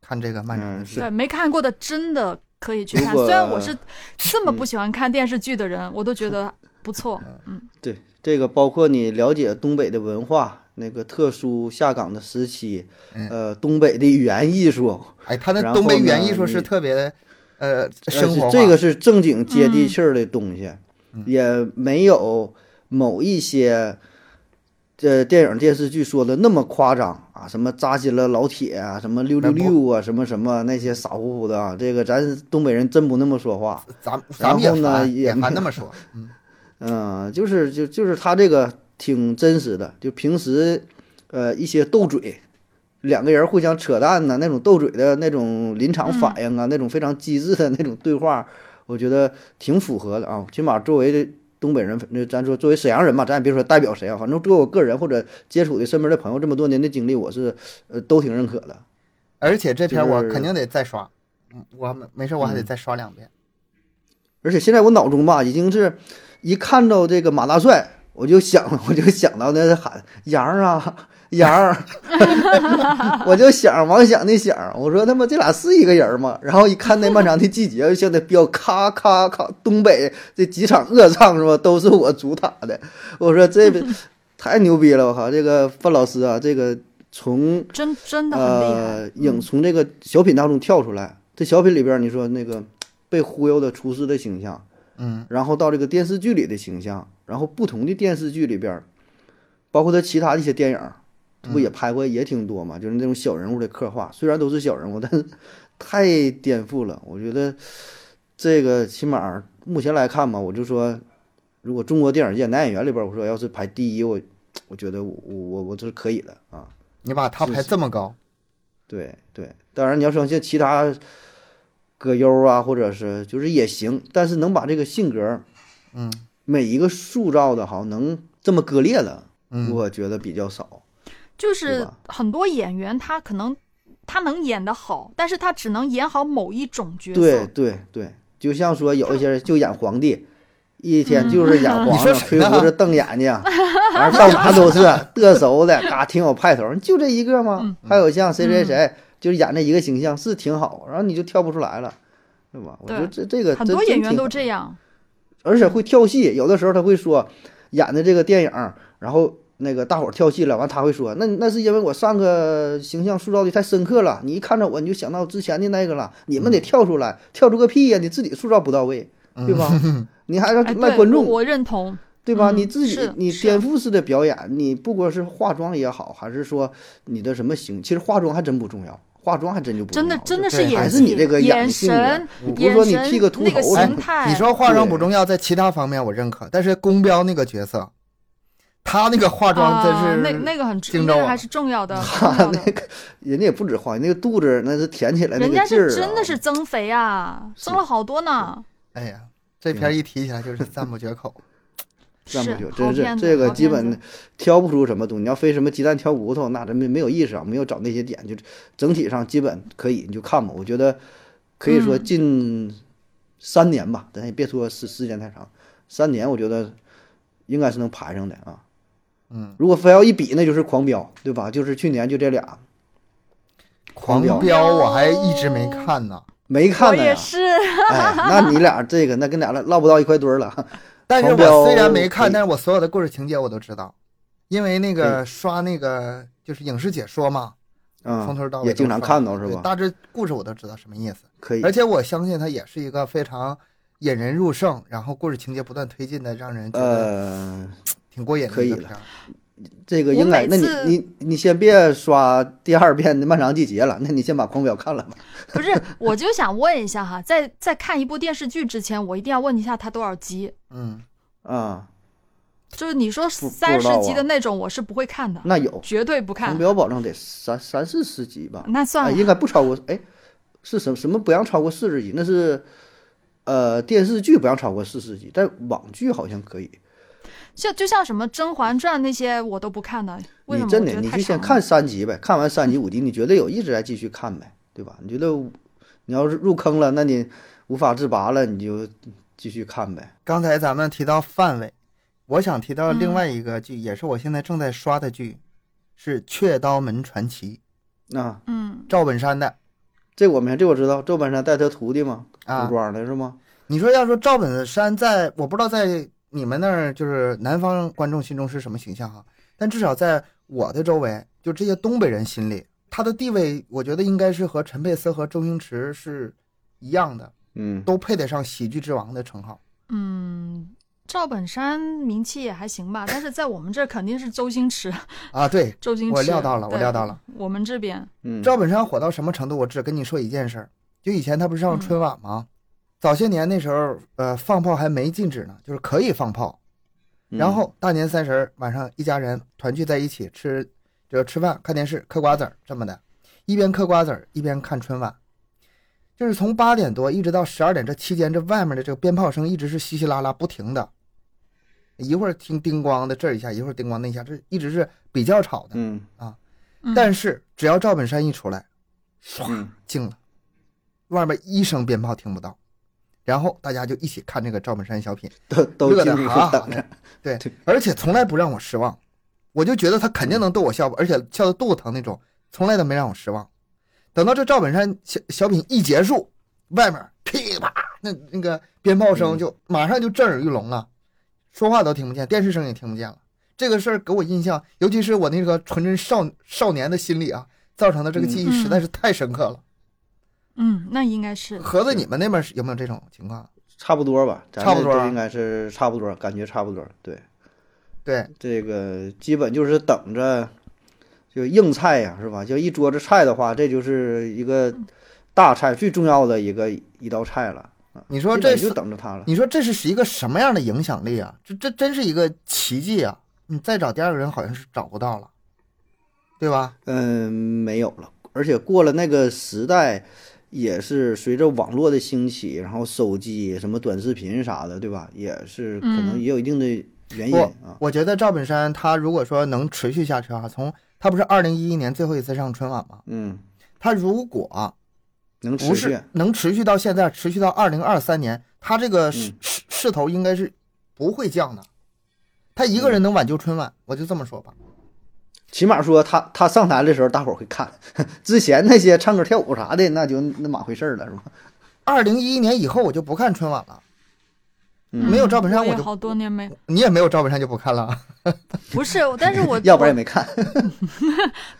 看这个漫长的嗯季。对没看过的真的可以去看。虽然我是这么嗯不喜欢看电视剧的人，我都觉得不错。嗯，对，这个包括你了解东北的文化，那个特殊下岗的时期，嗯呃，东北的语言艺术，哎，他那东北语言艺术是特别的，呃，呃生活化。这个是正经接地嗯气儿的东西，嗯也没有某一些这电影电视剧说的那么夸张啊，什么扎心了老铁啊，什么六六六啊，什么什么那些傻乎乎的啊，这个咱东北人真不那么说话。咱咱们也然后呢也也没 那么说，嗯嗯，就是就就是他这个挺真实的，就平时呃一些斗嘴，两个人互相扯淡呐，那种斗嘴的那种临场反应啊，那种非常机智的那种对话，我觉得挺符合的啊。起码作为东北人，那咱说作为沈阳人嘛，咱也别说代表谁啊，反正作为我个人或者接触的身边的朋友这么多年的经历，我是呃都挺认可的。而且这篇我肯定得再刷，嗯，我没没事我还得嗯再刷两遍。而且现在我脑中吧，已经是一看到这个马大帅，我就想，我就想到那喊杨儿啊，杨儿 我就想王想的想，我说他妈这俩是一个人吗？然后一看那漫长的季节，像那飙咔咔咔，东北这几场恶唱是吧，都是我主打的。我说这 太牛逼了，我靠，这个范老师啊，这个从真真的很厉害。呃，影从这个小品当中跳出来，这小品里边儿你说那个被忽悠的厨师的形象，嗯，然后到这个电视剧里的形象，然后不同的电视剧里边儿，包括他其他的一些电影不也拍过也挺多嘛，就是那种小人物的刻画，虽然都是小人物，但是 太颠覆了。我觉得这个起码目前来看嘛，我就说，如果中国电影界男演员里边，我说要是排第一，我我觉得我我我这是可以的啊。你把他排这么高，对对，当然你要说像其他葛优啊，或者是就是也行，但是能把这个性格嗯每一个塑造的好能这么割裂的，嗯，我觉得比较少。就是很多演员他可能他能演得好，但是他只能演好某一种角色。对对对，就像说有一些人就演皇帝，一天就是演你皇上，吹胡子瞪眼睛，完到哪都是嘚瑟的，嘎挺有派头，就这一个吗嗯？还有像谁谁谁，就是演这一个形象是挺好，然后你就跳不出来了，对吧？我觉得这这个很多演员都这样。而且会跳戏，有的时候他会说演的这个电影，然后那个大伙儿跳戏了，完他会说，那那是因为我上个形象塑造的太深刻了，你一看着我你就想到之前的那个了，你们得跳出来，跳出个屁呀、你自己塑造不到位，对吧？你还要哎，赖观众，对我我认同。对吧？嗯你自己是你颠覆式的表演，你不管是化妆也好，还是说你的什么形，其实化妆还真不重要，化妆还真就不重要真的真的是对演技，还是你这个演眼的性格神，不是说你剃个神那个秃头形态。你说化妆不重要，在其他方面我认可，但是宫彪那个角色，他那个化妆真是、啊、那那个很惊着我那个还是重要的，重他。那个人家也不止化，那个肚子那是填起来那人家个劲儿、啊，是真的是增肥啊，增了好多呢。哎呀，这片儿一提起来就是赞不绝口。赞不绝，口真是这个基本挑不出什么东西。你要非什么鸡蛋挑骨头，那真没没有意思啊，没有找那些点，就整体上基本可以，你就看吧。我觉得可以说嗯近三年吧，咱也别说时时间太长，三年我觉得应该是能排上的啊。嗯，如果非要一比，那就是狂飙，对吧？就是去年就这俩，狂飙。飙我还一直没看呢，没看呢也是，哎，那你俩这个那跟俩唠不到一块堆儿了。但是我虽然没看，但是我所有的故事情节我都知道，因为那个刷那个就是影视解说嘛，从嗯头到尾也经常看到是吧？大致故事我都知道什么意思，可以。而，且我相信它也是一个非常引人入胜，然后故事情节不断推进的，让人觉得呃，挺过瘾的可以了这个应该，那你你你先别刷第二遍的《漫长季节》了，那你先把《狂飙》看了吧。不是，我就想问一下哈，在在看一部电视剧之前，我一定要问一下它多少集。嗯，啊，就是你说不三十集的那种，我是不会看的，那有绝对不看。狂飙，保证得三三四十集吧？哎，那算了，应该不超过。哎，是什么什么不让超过四十集？那是呃电视剧不让超过四十集，但网剧好像可以。就就像什么《甄嬛传》那些我都不看的，为什么？你真的，你就先看三集呗，看完三集五集，你觉得有意思再继续看呗，对吧？你觉得你要是入坑了，那你无法自拔了，你就继续看呗。刚才咱们提到范伟，我想提到另嗯外一个剧，也是我现在正在刷的剧，是《雀刀门传奇啊，嗯》，赵本山的这我没这我知道，赵本山带他徒弟嘛，啊古。装的是吗？你说要说赵本山在，我不知道在你们那儿就是南方观众心中是什么形象哈，但至少在我的周围，就这些东北人心里，他的地位，我觉得应该是和陈佩斯和周星驰是一样的，嗯，都配得上喜剧之王的称号。嗯，赵本山名气也还行吧，但是在我们这儿肯定是周星驰，啊，对，周星驰。我料到了我料到了。我们这边，嗯，赵本山火到什么程度？我只跟你说一件事儿，就以前他不是上春晚吗？早些年那时候，呃，放炮还没禁止呢，就是可以放炮。嗯然后大年三十晚上，一家人团聚在一起吃，就吃饭、看电视、嗑瓜子儿这么的，一边嗑瓜子儿一边看春晚。就是从八点多一直到十二点这期间，这外面的这个鞭炮声一直是稀稀拉拉不停的，一会儿听叮咣的这一下，一会儿叮咣那一下，这一直是比较吵的。嗯啊但是只要赵本山一出来，唰嗯静了，外面一声鞭炮听不到，然后大家就一起看这个赵本山小品，都都乐得哈哈的。对，而且从来不让我失望，我就觉得他肯定能逗我笑，而且笑得肚子疼那种，从来都没让我失望。等到这赵本山小小品一结束，外面噼啪那那个鞭炮声就马上就震耳欲聋了，说话都听不见，电视声也听不见了。这个事儿给我印象，尤其是我那个纯真少少年的心理啊，造成的这个记忆实在是太深刻了。嗯，那应该是盒子，你们那边是有没有这种情况？差不多吧，差不多应该是差不多，感觉差不多。对，对，这个基本就是等着，就硬菜呀，是吧？就一桌子菜的话，这就是一个大菜，最重要的一个一道菜了。你说这就等着它了。你说这是一个什么样的影响力啊？这这真是一个奇迹啊！你再找第二个人好像是找不到了，对吧？嗯，没有了，而且过了那个时代，也是随着网络的兴起，然后手机、什么短视频啥的，对吧？也是可能嗯也有一定的原因不啊。我觉得赵本山他如果说能持续下去啊，从他不是二零一一年最后一次上春晚吗？嗯，他如果能持续不是。能持续到现在，持续到二零二三年，他这个势嗯势势头应该是不会降的。他一嗯个人能挽救春晚，我就这么说吧。起码说他他上台的时候，大伙儿会看。之前那些唱歌跳舞啥的，那就那码回事儿了，是吧？二零一一年以后我就不看春晚了，嗯没有赵本山我就我好多年没你也没有赵本山就不看了。不是，但是我 要不然也没看。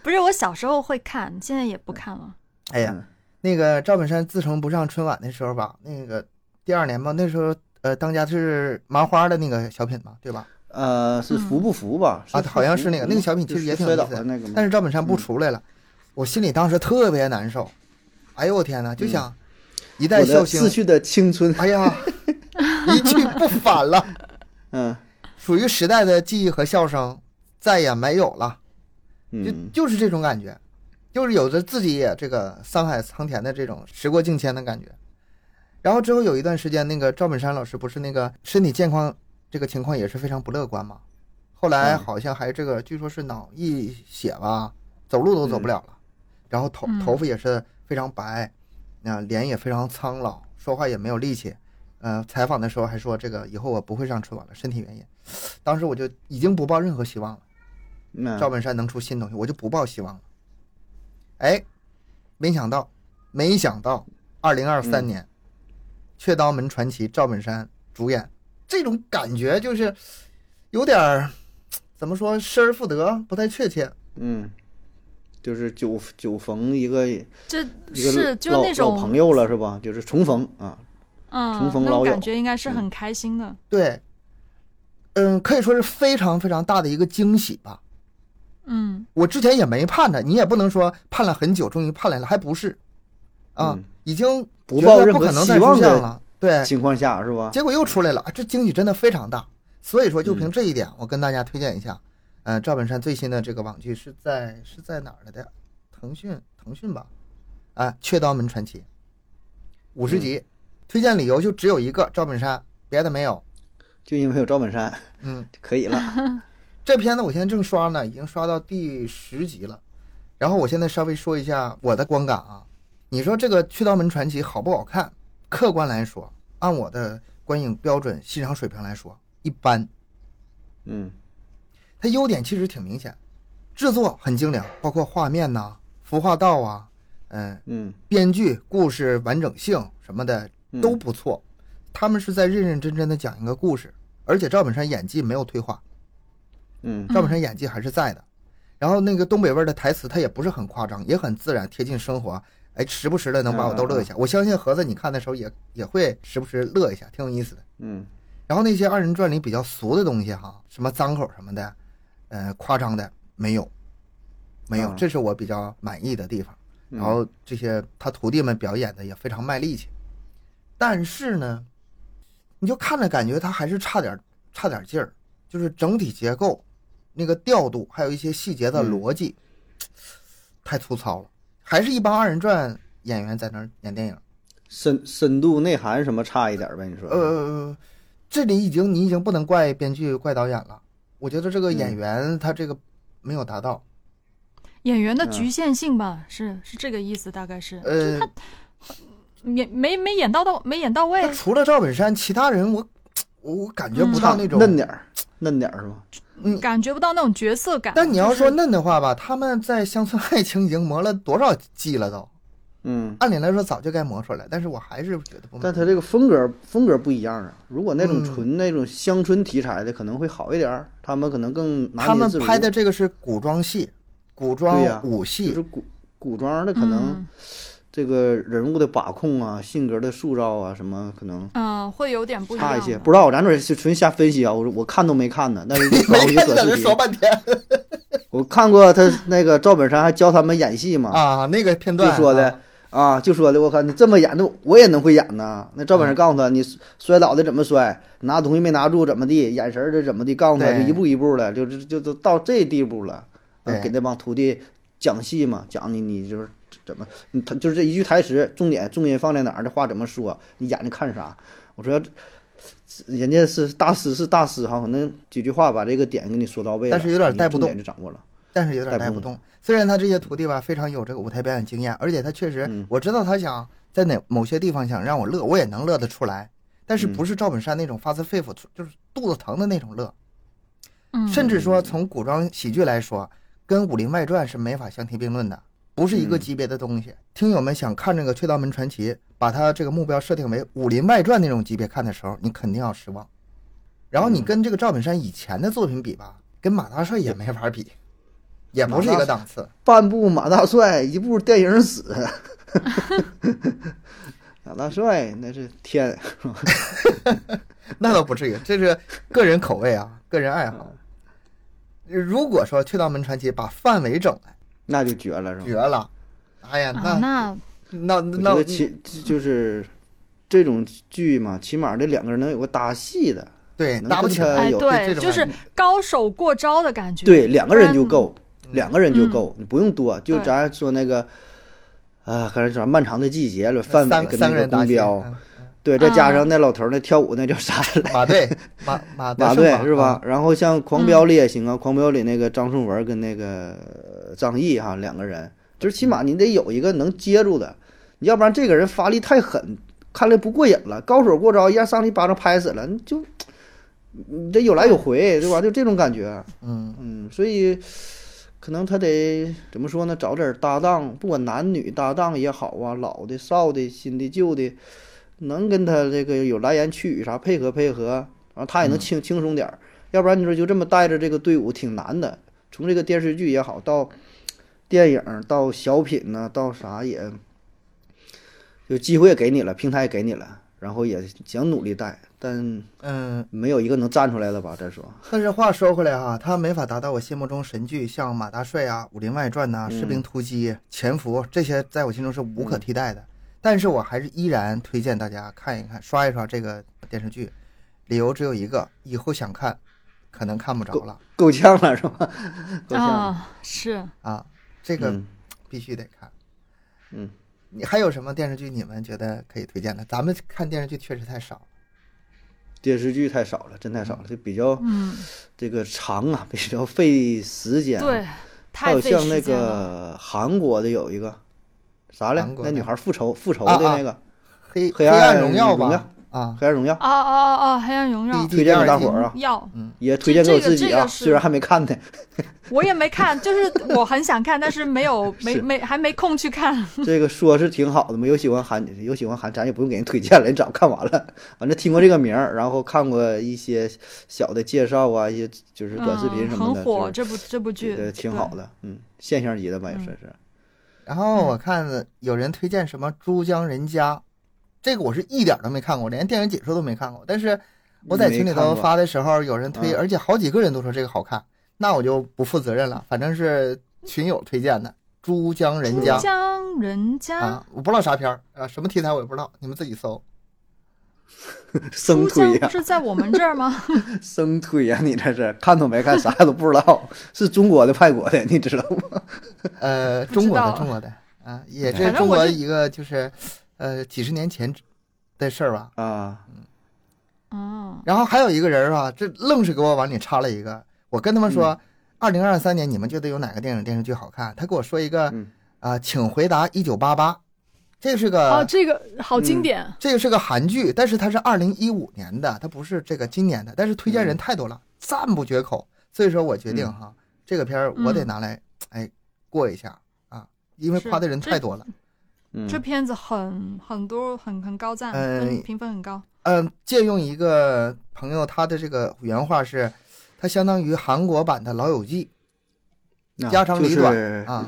不是我小时候会看，现在也不看了。哎呀，嗯那个赵本山自从不上春晚的时候吧，那个第二年吧，那时候呃当家是麻花的那个小品嘛，对吧？呃，是服不服吧？啊好像是那个那个小品其实也挺有摔意思的倒的那个？但是赵本山不嗯出来了，我心里当时特别难受。哎呦我天哪，就嗯想一代我笑星逝，去的青春，哎呀，一去不返了，嗯属于时代的记忆和笑声再也没有了，就嗯就是这种感觉，就是有着自己也这个沧海桑田的这种时过境迁的感觉。然后之后有一段时间，那个赵本山老师不是那个身体健康这个情况也是非常不乐观嘛，后来嗯好像还这个据说是脑溢血吧，走路都走不了了，然后头嗯头发也是非常白，啊、脸也非常苍老，说话也没有力气。呃，采访的时候还说这个以后我不会上春晚了，身体原因。当时我就已经不抱任何希望了。嗯，赵本山能出新东西，我就不抱希望了。哎，没想到，没想到，二零二三嗯年，雀刀门传奇》赵本山主演，这种感觉就是有点儿怎么说失而复得，不太确切。嗯，就是久久逢一个一这个是就那种老朋友了是吧？就是重逢啊，嗯，重逢老友感觉应该是很开心的。对，嗯，可以说是非常非常大的一个惊喜吧。嗯我之前也没盼着，你也不能说盼了很久，终于盼来了，还不是啊，嗯已经不抱任何不可能再出希望了。对，情况下是吧？结果又出来了，啊这惊喜真的非常大。所以说，就凭这一点，我跟大家推荐一下，呃，赵本山最新的这个网剧是在是在哪儿来的？腾讯，腾讯吧，啊，《雀刀门传奇》五十集，推荐理由就只有一个，赵本山，别的没有。就因为有赵本山嗯，可以了。这片子我现在正刷呢，已经刷到第十集了。然后我现在稍微说一下我的观感啊，你说这个《雀刀门传奇》好不好看？客观来说，按我的观影标准、欣赏水平来说，一般。嗯它优点其实挺明显，制作很精良，包括画面呐、服化道啊，嗯、嗯编剧、故事完整性什么的嗯都不错。他们是在认认真真的讲一个故事，而且赵本山演技没有退化，嗯赵本山演技还是在的。然后那个东北味儿的台词，他也不是很夸张，也很自然，贴近生活。哎，时不时的能把我逗乐一下。我相信盒子你看的时候也也会时不时乐一下，挺有意思的。嗯然后那些二人转里比较俗的东西哈，什么脏口什么的，呃，夸张的没有，没有啊，这是我比较满意的地方。嗯然后这些他徒弟们表演的也非常卖力气，但是呢，你就看着感觉他还是差点差点劲儿，就是整体结构、那个调度，还有一些细节的嗯逻辑，太粗糙了。还是一帮二人转演员在那儿演电影。深深度内涵什么差一点呗？你说？呃，这里已经你已经不能怪编剧、怪导演了。我觉得这个演嗯员他这个没有达到。演员的嗯局限性吧，是是这个意思，大概是呃，演没没演到到没演到位。除了赵本山，其他人我我我感觉不到那种嫩点儿，嫩点儿是吧？感觉不到那种角色感。但你要说嫩的话吧，他们在《乡村爱情》已经磨了多少季了都？嗯，按理来说早就该磨出来，但是我还是觉得不。但他这个风格风格不一样啊。如果那种嗯纯那种乡村题材的，可能会好一点儿，他们可能更拿他们。拍的这个是古装戏，古装对呀武戏，就是古古装的，可能嗯这个人物的把控啊、性格的塑造啊，什么可能嗯，会有点不。差一些。不知道，咱这是纯瞎分析啊。我我看都没看呢，但是 没搞一看你在这个视频，说半天 我看过他那个赵本山还教他们演戏嘛，啊，那个片段就说的啊啊，就说的，我靠，你这么演的，我也能会演呐。那赵本山告诉他，你摔倒的怎么摔，拿东西没拿住怎么地，眼神儿这怎么地，告诉他，就一步一步的，就就就都到这地步了。啊给那帮徒弟讲戏嘛，讲你你就是怎么，你他就是这一句台词，重点重音放在哪儿，这话怎么说，你眼睛看啥？我说。人家是大师，是大师哈，可能几句话把这个点给你说到位了，但是有点带不动点就掌握了。但是有点带不动不动。虽然他这些徒弟吧非常有这个舞台表演经验，而且他确实，嗯我知道他想在哪某些地方想让我乐，我也能乐得出来。但是嗯不是赵本山那种发自肺腑，就是肚子疼的那种乐。嗯，甚至说从古装喜剧来说，跟《武林外传》是没法相提并论的，不是一个嗯级别的东西。听友们想看这个《雀刀门传奇》，把它这个目标设定为《武林外传》那种级别看的时候，你肯定要失望。然后你嗯跟这个赵本山以前的作品比吧，跟马大帅也没法比，也不是一个档次。半部马大帅，一部电影史。马大帅那是天，那倒不至于，这是个人口味啊，个人爱好。如果说《雀刀门传奇》把范伟整来，那就绝了，是吧？绝了！哎呀，啊，那那那那我觉得起就是这种剧嘛，起码这两个人能有个搭戏的，对搭不起来。有这对，就是高手过招的感觉。对，两个人就够，两个人就够，你不用多。就咱说那个，啊，刚才说漫长的季节了，范三伟跟那个三个人搭戏，公标，嗯对，再加啊上那老头儿那跳舞那叫啥来？马队 马马马队队是吧？？然后像《狂飙》里也行啊，狂飙》里那个张颂文跟那个呃张译哈两个人，就是起码你得有一个能接住的，你要不然这个人发力太狠，看来不过瘾了。高手过招，一下上去一巴掌拍死了，你就你得有来有回，对吧？就这种感觉。嗯，嗯，所以可能他得怎么说呢？找点儿搭档，不管男女搭档也好啊，老的、少的、新的、旧的，能跟他这个有来言去语啥配合配合，然后他也能轻轻松点儿。要不然你说就这么带着这个队伍挺难的。从这个电视剧也好，到电影儿，到小品呢，到啥也，有机会也给你了，平台也给你了，然后也想努力带，但嗯，没有一个能站出来的吧？再说，但是话说回来哈，他没法达到我心目中神剧，像《马大帅》啊、《武林外传》呐、嗯士兵突击》、《潜伏》这些，在我心中是无可替代的。但是我还是依然推荐大家看一看、刷一刷这个电视剧，理由只有一个：以后想看，可能看不着了够呛了是吧？够呛了。啊，是啊。这个嗯必须得看。嗯，你还有什么电视剧你们觉得可以推荐的？咱们看电视剧确实太少。电视剧太少了，真太少了，就比较嗯，这个长啊，比较费时间。对，，还太费有像那。个韩国的有一个啥来韩，国的那女孩复仇复仇的那个黑黑暗暗荣耀吧？啊，黑暗荣耀，啊啊啊啊！黑暗荣耀推荐给大伙儿啊，要，也推荐给我自己啊，虽然还没看呢。我也没看，就是我很想看，但是没有 没没还没空去看。这个说是挺好的嘛，有喜欢韩有喜欢韩，咱也不用给人推荐了，你早看完了。反正听过这个名儿，然后看过一些小的介绍啊，一些就是短视频什么的，嗯很火，这部这部剧呃挺好的，嗯，现象级的吧也算是。然后我看有人推荐什么《珠江人家》，这个我是一点儿都没看过，连电影解说都没看过。但是我在群里头发的时候，有人推，嗯而且好几个人都说这个好看，那我就不负责任了。反正是群友推荐的《珠江人家珠》江人家，啊，我不知道啥片儿啊，什么题材我也不知道，你们自己搜。生推呀、不是在我们这儿吗？生推呀、你这是看都没看，啥都不知道，是中国的、外国的，你知道吗？呃，中国的道中国的啊，也是中国一个就是呃几十年前的事儿吧。啊，哦，然后还有一个人啊，这愣是给我往里插了一个。我跟他们嗯说，二零二三年你们觉得有哪个电影电视剧好看？他给我说一个，嗯啊、请回答一九八八，这是个、啊，这个好嗯经典。这个是个韩剧，但是它是二零一五年的，它不是这个今年的。但是推荐人太多了，赞不绝口，所以说我决定嗯哈，这个片儿我得嗯拿来哎过一下啊，因为夸的人太多了。嗯，这片子很很多很很高赞，嗯评分很高。嗯，借用一个朋友他的这个原话是，它相当于韩国版的《老友记啊家长里短就是》啊。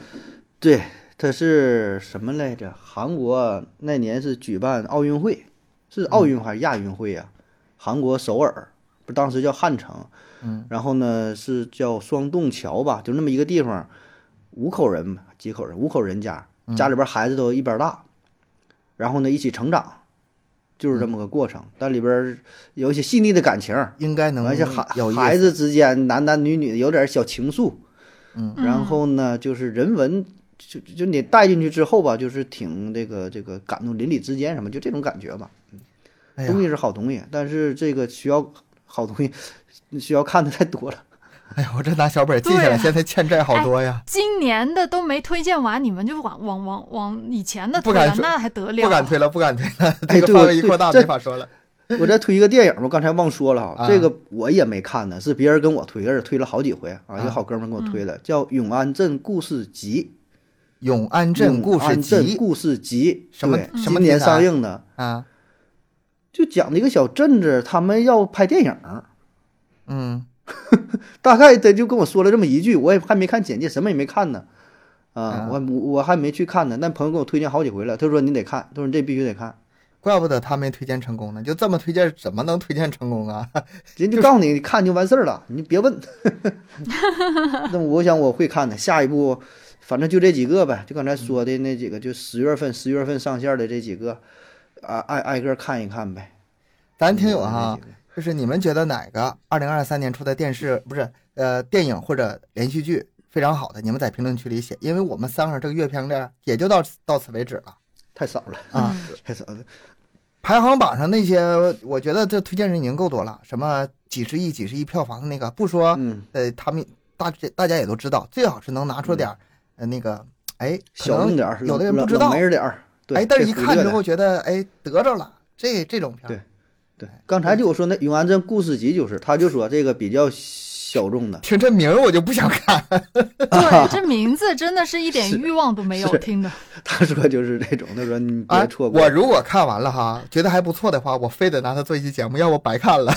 对，它是什么来着？韩国那年是举办奥运会，是奥运还是亚运会呀、韩国首尔，不当时叫汉城，嗯，然后呢是叫双洞桥吧，就那么一个地方，五口人吧，几口人，五口人家，家里边孩子都一边大，然后呢一起成长，就是这么个过程，但里边有一些细腻的感情，应该能而且孩有孩子之间男男女女的有点小情愫，嗯。然后呢，就是人文，就就你带进去之后吧，就是挺这个这个感动邻里之间什么，就这种感觉吧。哎东西是好东西，但是这个需要好东西，需要看的太多了。哎呀，我这拿小本记下来，啊现在欠债好多呀，今年的都没推荐完，你们就往往往往以前的推了，不敢说那还得了？不敢推了，不敢推了，哎 这个范围扩大这没法说了。我再推一个电影吧，刚才忘说了哈，啊这个我也没看呢，是别人跟我推，而且推了好几回啊，啊一个好哥们儿跟我推的，叫《永安镇故事集永安》，镇故事集故事集什么什么年上映的，啊，就讲的一个小镇子，他们要拍电影儿。嗯，大概他就跟我说了这么一句，我也还没看简介，什么也没看呢，啊我我还没去看呢。那朋友给我推荐好几回了，他说你得看，他说你这必须得看，怪不得他没推荐成功呢，就这么推荐，怎么能推荐成功啊？人就告诉你，你看就完事儿了，你别问。那我想我会看的，下一步反正就这几个呗，就刚才说的那几个，就十月份十月份上线的这几个，啊挨挨个看一看呗。咱听友嗯哈就是你们觉得哪个二零二三年出的电视不是呃电影或者连续剧非常好的，你们在评论区里写，因为我们三个这个月片量也就到到此为止了太少了，啊。太少了。排行榜上那些，我觉得这推荐人已经够多了，什么几十亿、几十亿票房的那个，不说，嗯，呃，他们大大家也都知道，最好是能拿出点儿，呃，那个，哎，小众点儿，有的人不知道冷，门点儿。哎，但是一看之后觉得，哎，得着了，这这种片儿，对对，刚才就我说那《永安镇故事集》就是，他就说这个比较小众的。听这名儿我就不想看。对，这名字真的是一点欲望都没有听的。他说就是这种，他说你啊别错，过，我如果看完了哈，觉得还不错的话，我非得拿它做一期节目，要不白看了。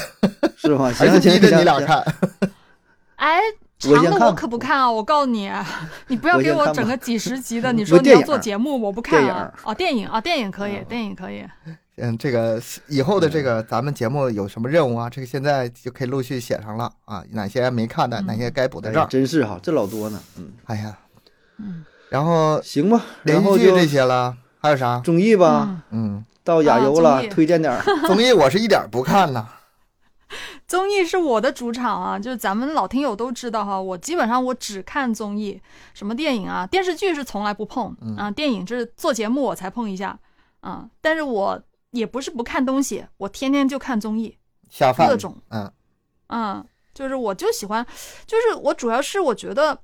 是吗？而行且逼着行行，行你俩看。哎，长的我可不看啊！我告诉你，你不要给我整个几十集的，你说你要做节目，我不看电影。啊哦，电影啊，电影可以，嗯电影可以。嗯，这个以后的这个咱们节目有什么任务啊？这个现在就可以陆续写上了啊，哪些没看的，嗯哪些该补的哎呀账。真是哈，这老多呢。嗯，哎呀，嗯然后行吧，连然后就续剧这些了，还有啥？综艺吧，嗯，嗯，到亚优了，啊推荐点儿。综艺我是一点不看呐。综艺是我的主场啊，就是咱们老听友都知道哈，我基本上我只看综艺，什么电影啊、电视剧是从来不碰嗯啊，电影是做节目我才碰一下啊，但是我也不是不看东西，我天天就看综艺，下饭各种，嗯，嗯，就是我就喜欢，就是我主要是我觉得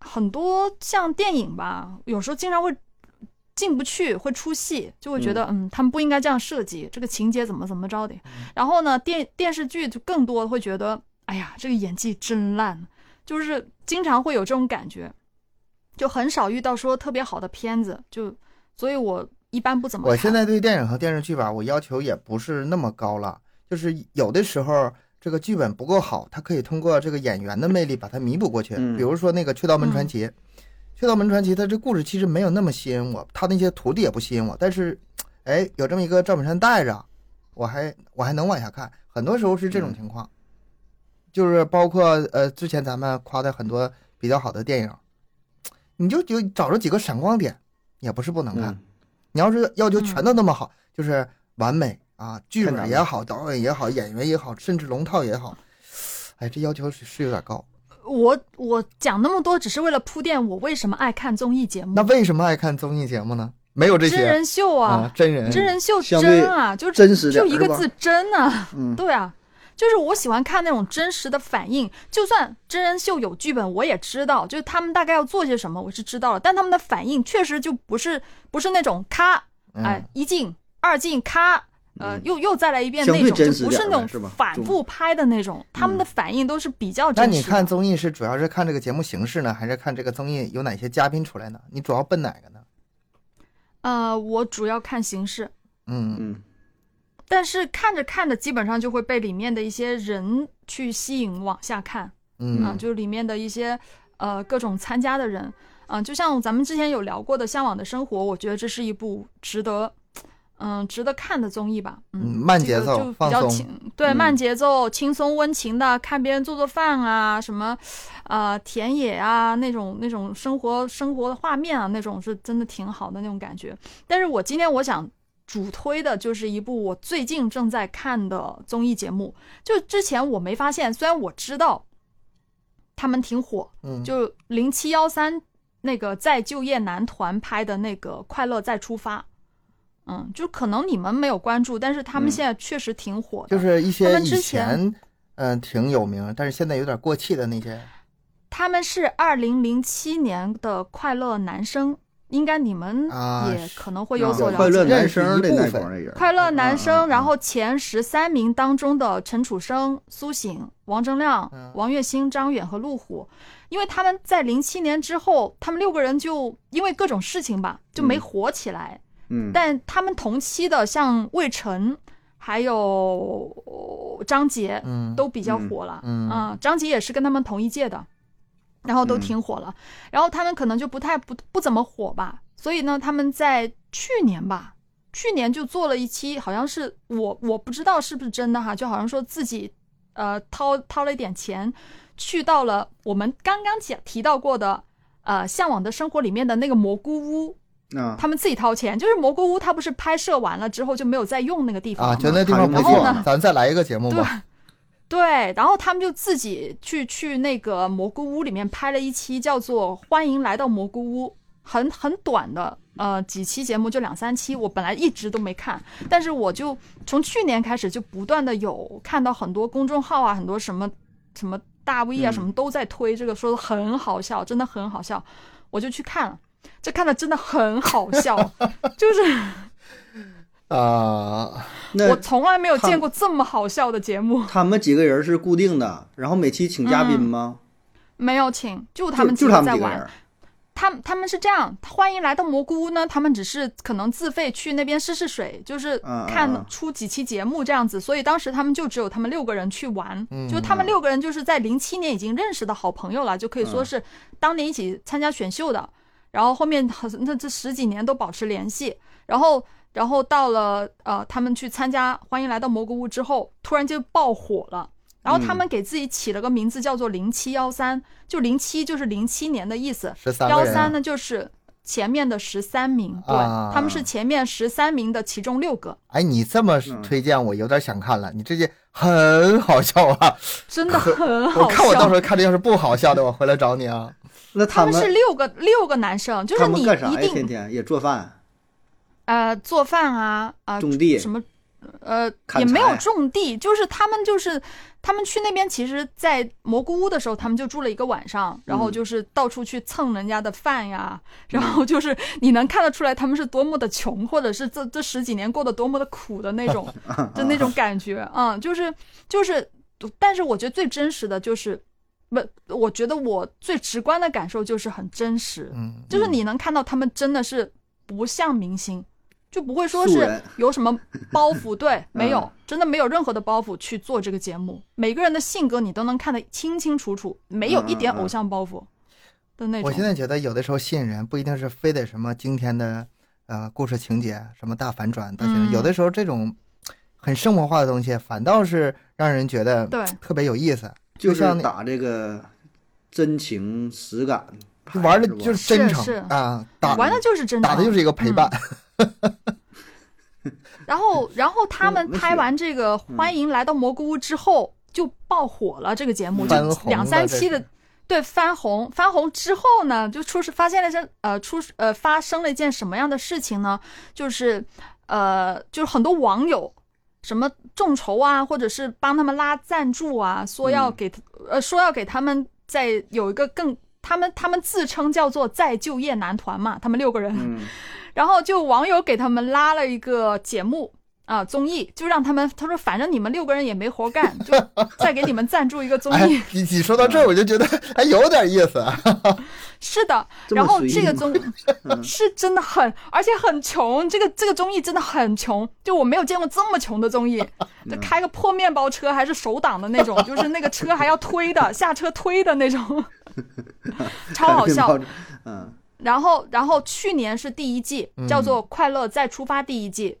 很多像电影吧，有时候经常会进不去，会出戏，就会觉得嗯他们不应该这样设计，这个情节怎么怎么着的。然后呢，电电视剧就更多会觉得，哎呀，这个演技真烂，就是经常会有这种感觉，就很少遇到说特别好的片子，就所以我一般不怎么看。我现在对电影和电视剧吧，我要求也不是那么高了，就是有的时候这个剧本不够好，他可以通过这个演员的魅力把它弥补过去。嗯比如说那个《雀刀门传奇》，雀刀门传奇》它这故事其实没有那么吸引我，他那些徒弟也不吸引我，但是，哎，有这么一个赵本山带着，我还我还能往下看。很多时候是这种嗯情况，就是包括呃之前咱们夸的很多比较好的电影，你就就找着几个闪光点，也不是不能看。嗯，你要是要求全都那么好，就是完美啊，剧本也好，导演也好，演员也好，甚至龙套也好，哎，这要求是是有点高。我我讲那么多，只是为了铺垫我为什么爱看综艺节目。那为什么爱看综艺节目呢？没有这些真人秀啊啊，，真人真人秀真啊，就真实就一个字真啊，嗯对啊，就是我喜欢看那种真实的反应。就算真人秀有剧本，我也知道，就是他们大概要做些什么，我是知道了，但他们的反应确实就不是不是那种咔，哎嗯，一进二进咔。呃，嗯又又再来一遍那种，就不是那种反复拍的那种，他们的反应都是比较那真实的。你看综艺是主要是看这个节目形式呢，还是看这个综艺有哪些嘉宾出来呢？你主要奔哪个呢？呃，我主要看形式，嗯嗯但是看着看着，基本上就会被里面的一些人去吸引往下看。嗯啊，嗯就是里面的一些呃各种参加的人，啊、就像咱们之前有聊过的《向往的生活》，我觉得这是一部值得，嗯、值得看的综艺吧。嗯嗯，慢节奏这个就比放松较轻，对，嗯慢节奏、轻松温情的，看别人做做饭啊，什么，呃，田野啊，那种那种生活生活的画面啊，那种是真的挺好的那种感觉。但是我今天我想。主推的就是一部我最近正在看的综艺节目，就之前我没发现，虽然我知道他们挺火，嗯，就零七幺三那个再就业男团拍的那个《快乐再出发》，嗯，就可能你们没有关注，但是他们嗯现在确实挺火的。就是一些他们之前前嗯、挺有名，但是现在有点过气的那些。他们是二零零七年的快乐男生，应该你们啊也可能会啊有所了解。快乐男生的一部分那帮人，快乐男生，然后前十三名当中的陈楚生、苏醒、王铮亮嗯、王栎鑫、张远和陆虎，因为他们在零七年之后，他们六个人就因为各种事情吧，就没嗯火起来。嗯，但他们同期的像魏晨，还有呃张杰，嗯，都比较嗯火了。嗯啊，张杰也是跟他们同一届的，然后都嗯挺火了。然后他们可能就不太不不怎么火吧，所以呢，他们在去年吧，去年就做了一期，好像是我我不知道是不是真的哈，就好像说自己呃掏掏了一点钱，去到了我们刚刚讲提到过的呃《向往的生活》里面的那个蘑菇屋。啊，他们自己掏钱，就是蘑菇屋，它不是拍摄完了之后就没有再用那个地方啊，吗觉得那地方不然错后呢，咱再来一个节目吧。对，然后他们就自己去去那个蘑菇屋里面拍了一期，叫做《欢迎来到蘑菇屋》，很很短的，呃，几期节目就两三期。我本来一直都没看，但是我就从去年开始就不断的有看到很多公众号啊，很多什么什么大 V 啊，嗯什么都在推这个，说的很好笑，真的很好笑，我就去看了。这看的真的很好笑，就是啊，那我从来没有见过这么好笑的节目，他们几个人是固定的，然后每期请嘉宾吗？没有请，就他们几就他们在玩。几个人。他们他们是这样，欢迎来到蘑菇屋呢。他们只是可能自费去那边试试水，就是看嗯出几期节目这样子。所以当时他们就只有他们六个人去玩，嗯就他们六个人就是在零七年已经认识的好朋友了，就可以说嗯是当年一起参加选秀的。然后后面好那这十几年都保持联系，然后然后到了呃他们去参加欢迎来到蘑菇屋之后，突然就爆火了。然后他们给自己起了个名字叫做零七幺三，就零七就是零七年的意思，幺三呢就是前面的十三名，对，啊他们是前面十三名的其中六个，哎，你这么嗯推荐，我有点想看了。你这些很好笑啊！真的很好笑我看我到时。候看着要是不好笑的，我回来找你啊。那他们们是六个六个男生，就是你？一定天天也做饭、呃做饭啊啊、种地什么呃也没有种地，就是他们就是他们去那边，其实，在蘑菇屋的时候，他们就住了一个晚上，然后嗯就是到处去蹭人家的饭呀，然后就是你能看得出来他们是多么的穷，或者是这这十几年过得多么的苦的那种，就那种感觉，嗯，就是就是，但是我觉得最真实的就是。不，我觉得我最直观的感受就是很真实，嗯，就是你能看到他们真的是不像明星，就不会说是有什么包袱，对，没有嗯，真的没有任何的包袱去做这个节目。每个人的性格你都能看得清清楚楚，没有一点偶像包袱的那种。我现在觉得有的时候吸引人不一定是非得什么惊天的呃故事情节，什么大反转、大有的时候这种很生活化的东西，反倒是让人觉得对特别有意思。就是像打这个真情实感牌，玩的就是真诚是啊，打玩的就是真诚，打的就是一个陪伴。然后，然后他们拍完这个《欢迎来到蘑菇屋》之后，就爆火了。这个节目就两三期的，对翻红。翻红之后呢，就出是发现了这呃出呃发生了一件什么样的事情呢？就是呃就是很多网友什么众筹啊，或者是帮他们拉赞助啊，说要嗯给、呃说要给他们再有一个更。他们他们自称叫做再就业男团嘛，他们六个人，嗯，然后就网友给他们拉了一个节目啊综艺，就让他们他说反正你们六个人也没活干，就 再给你们赞助一个综哎艺。，你你说到这儿，我就觉得还有点意思。啊是的，然后这个综嗯 是真的很，而且很穷。这个这个综艺真的很穷，就我没有见过这么穷的综艺，就开个破面包车还是手挡的那种，就是那个车还要推的，下车推的那种，超好笑。嗯，然后，然后去年是第一季，嗯叫做《快乐再出发》第一季，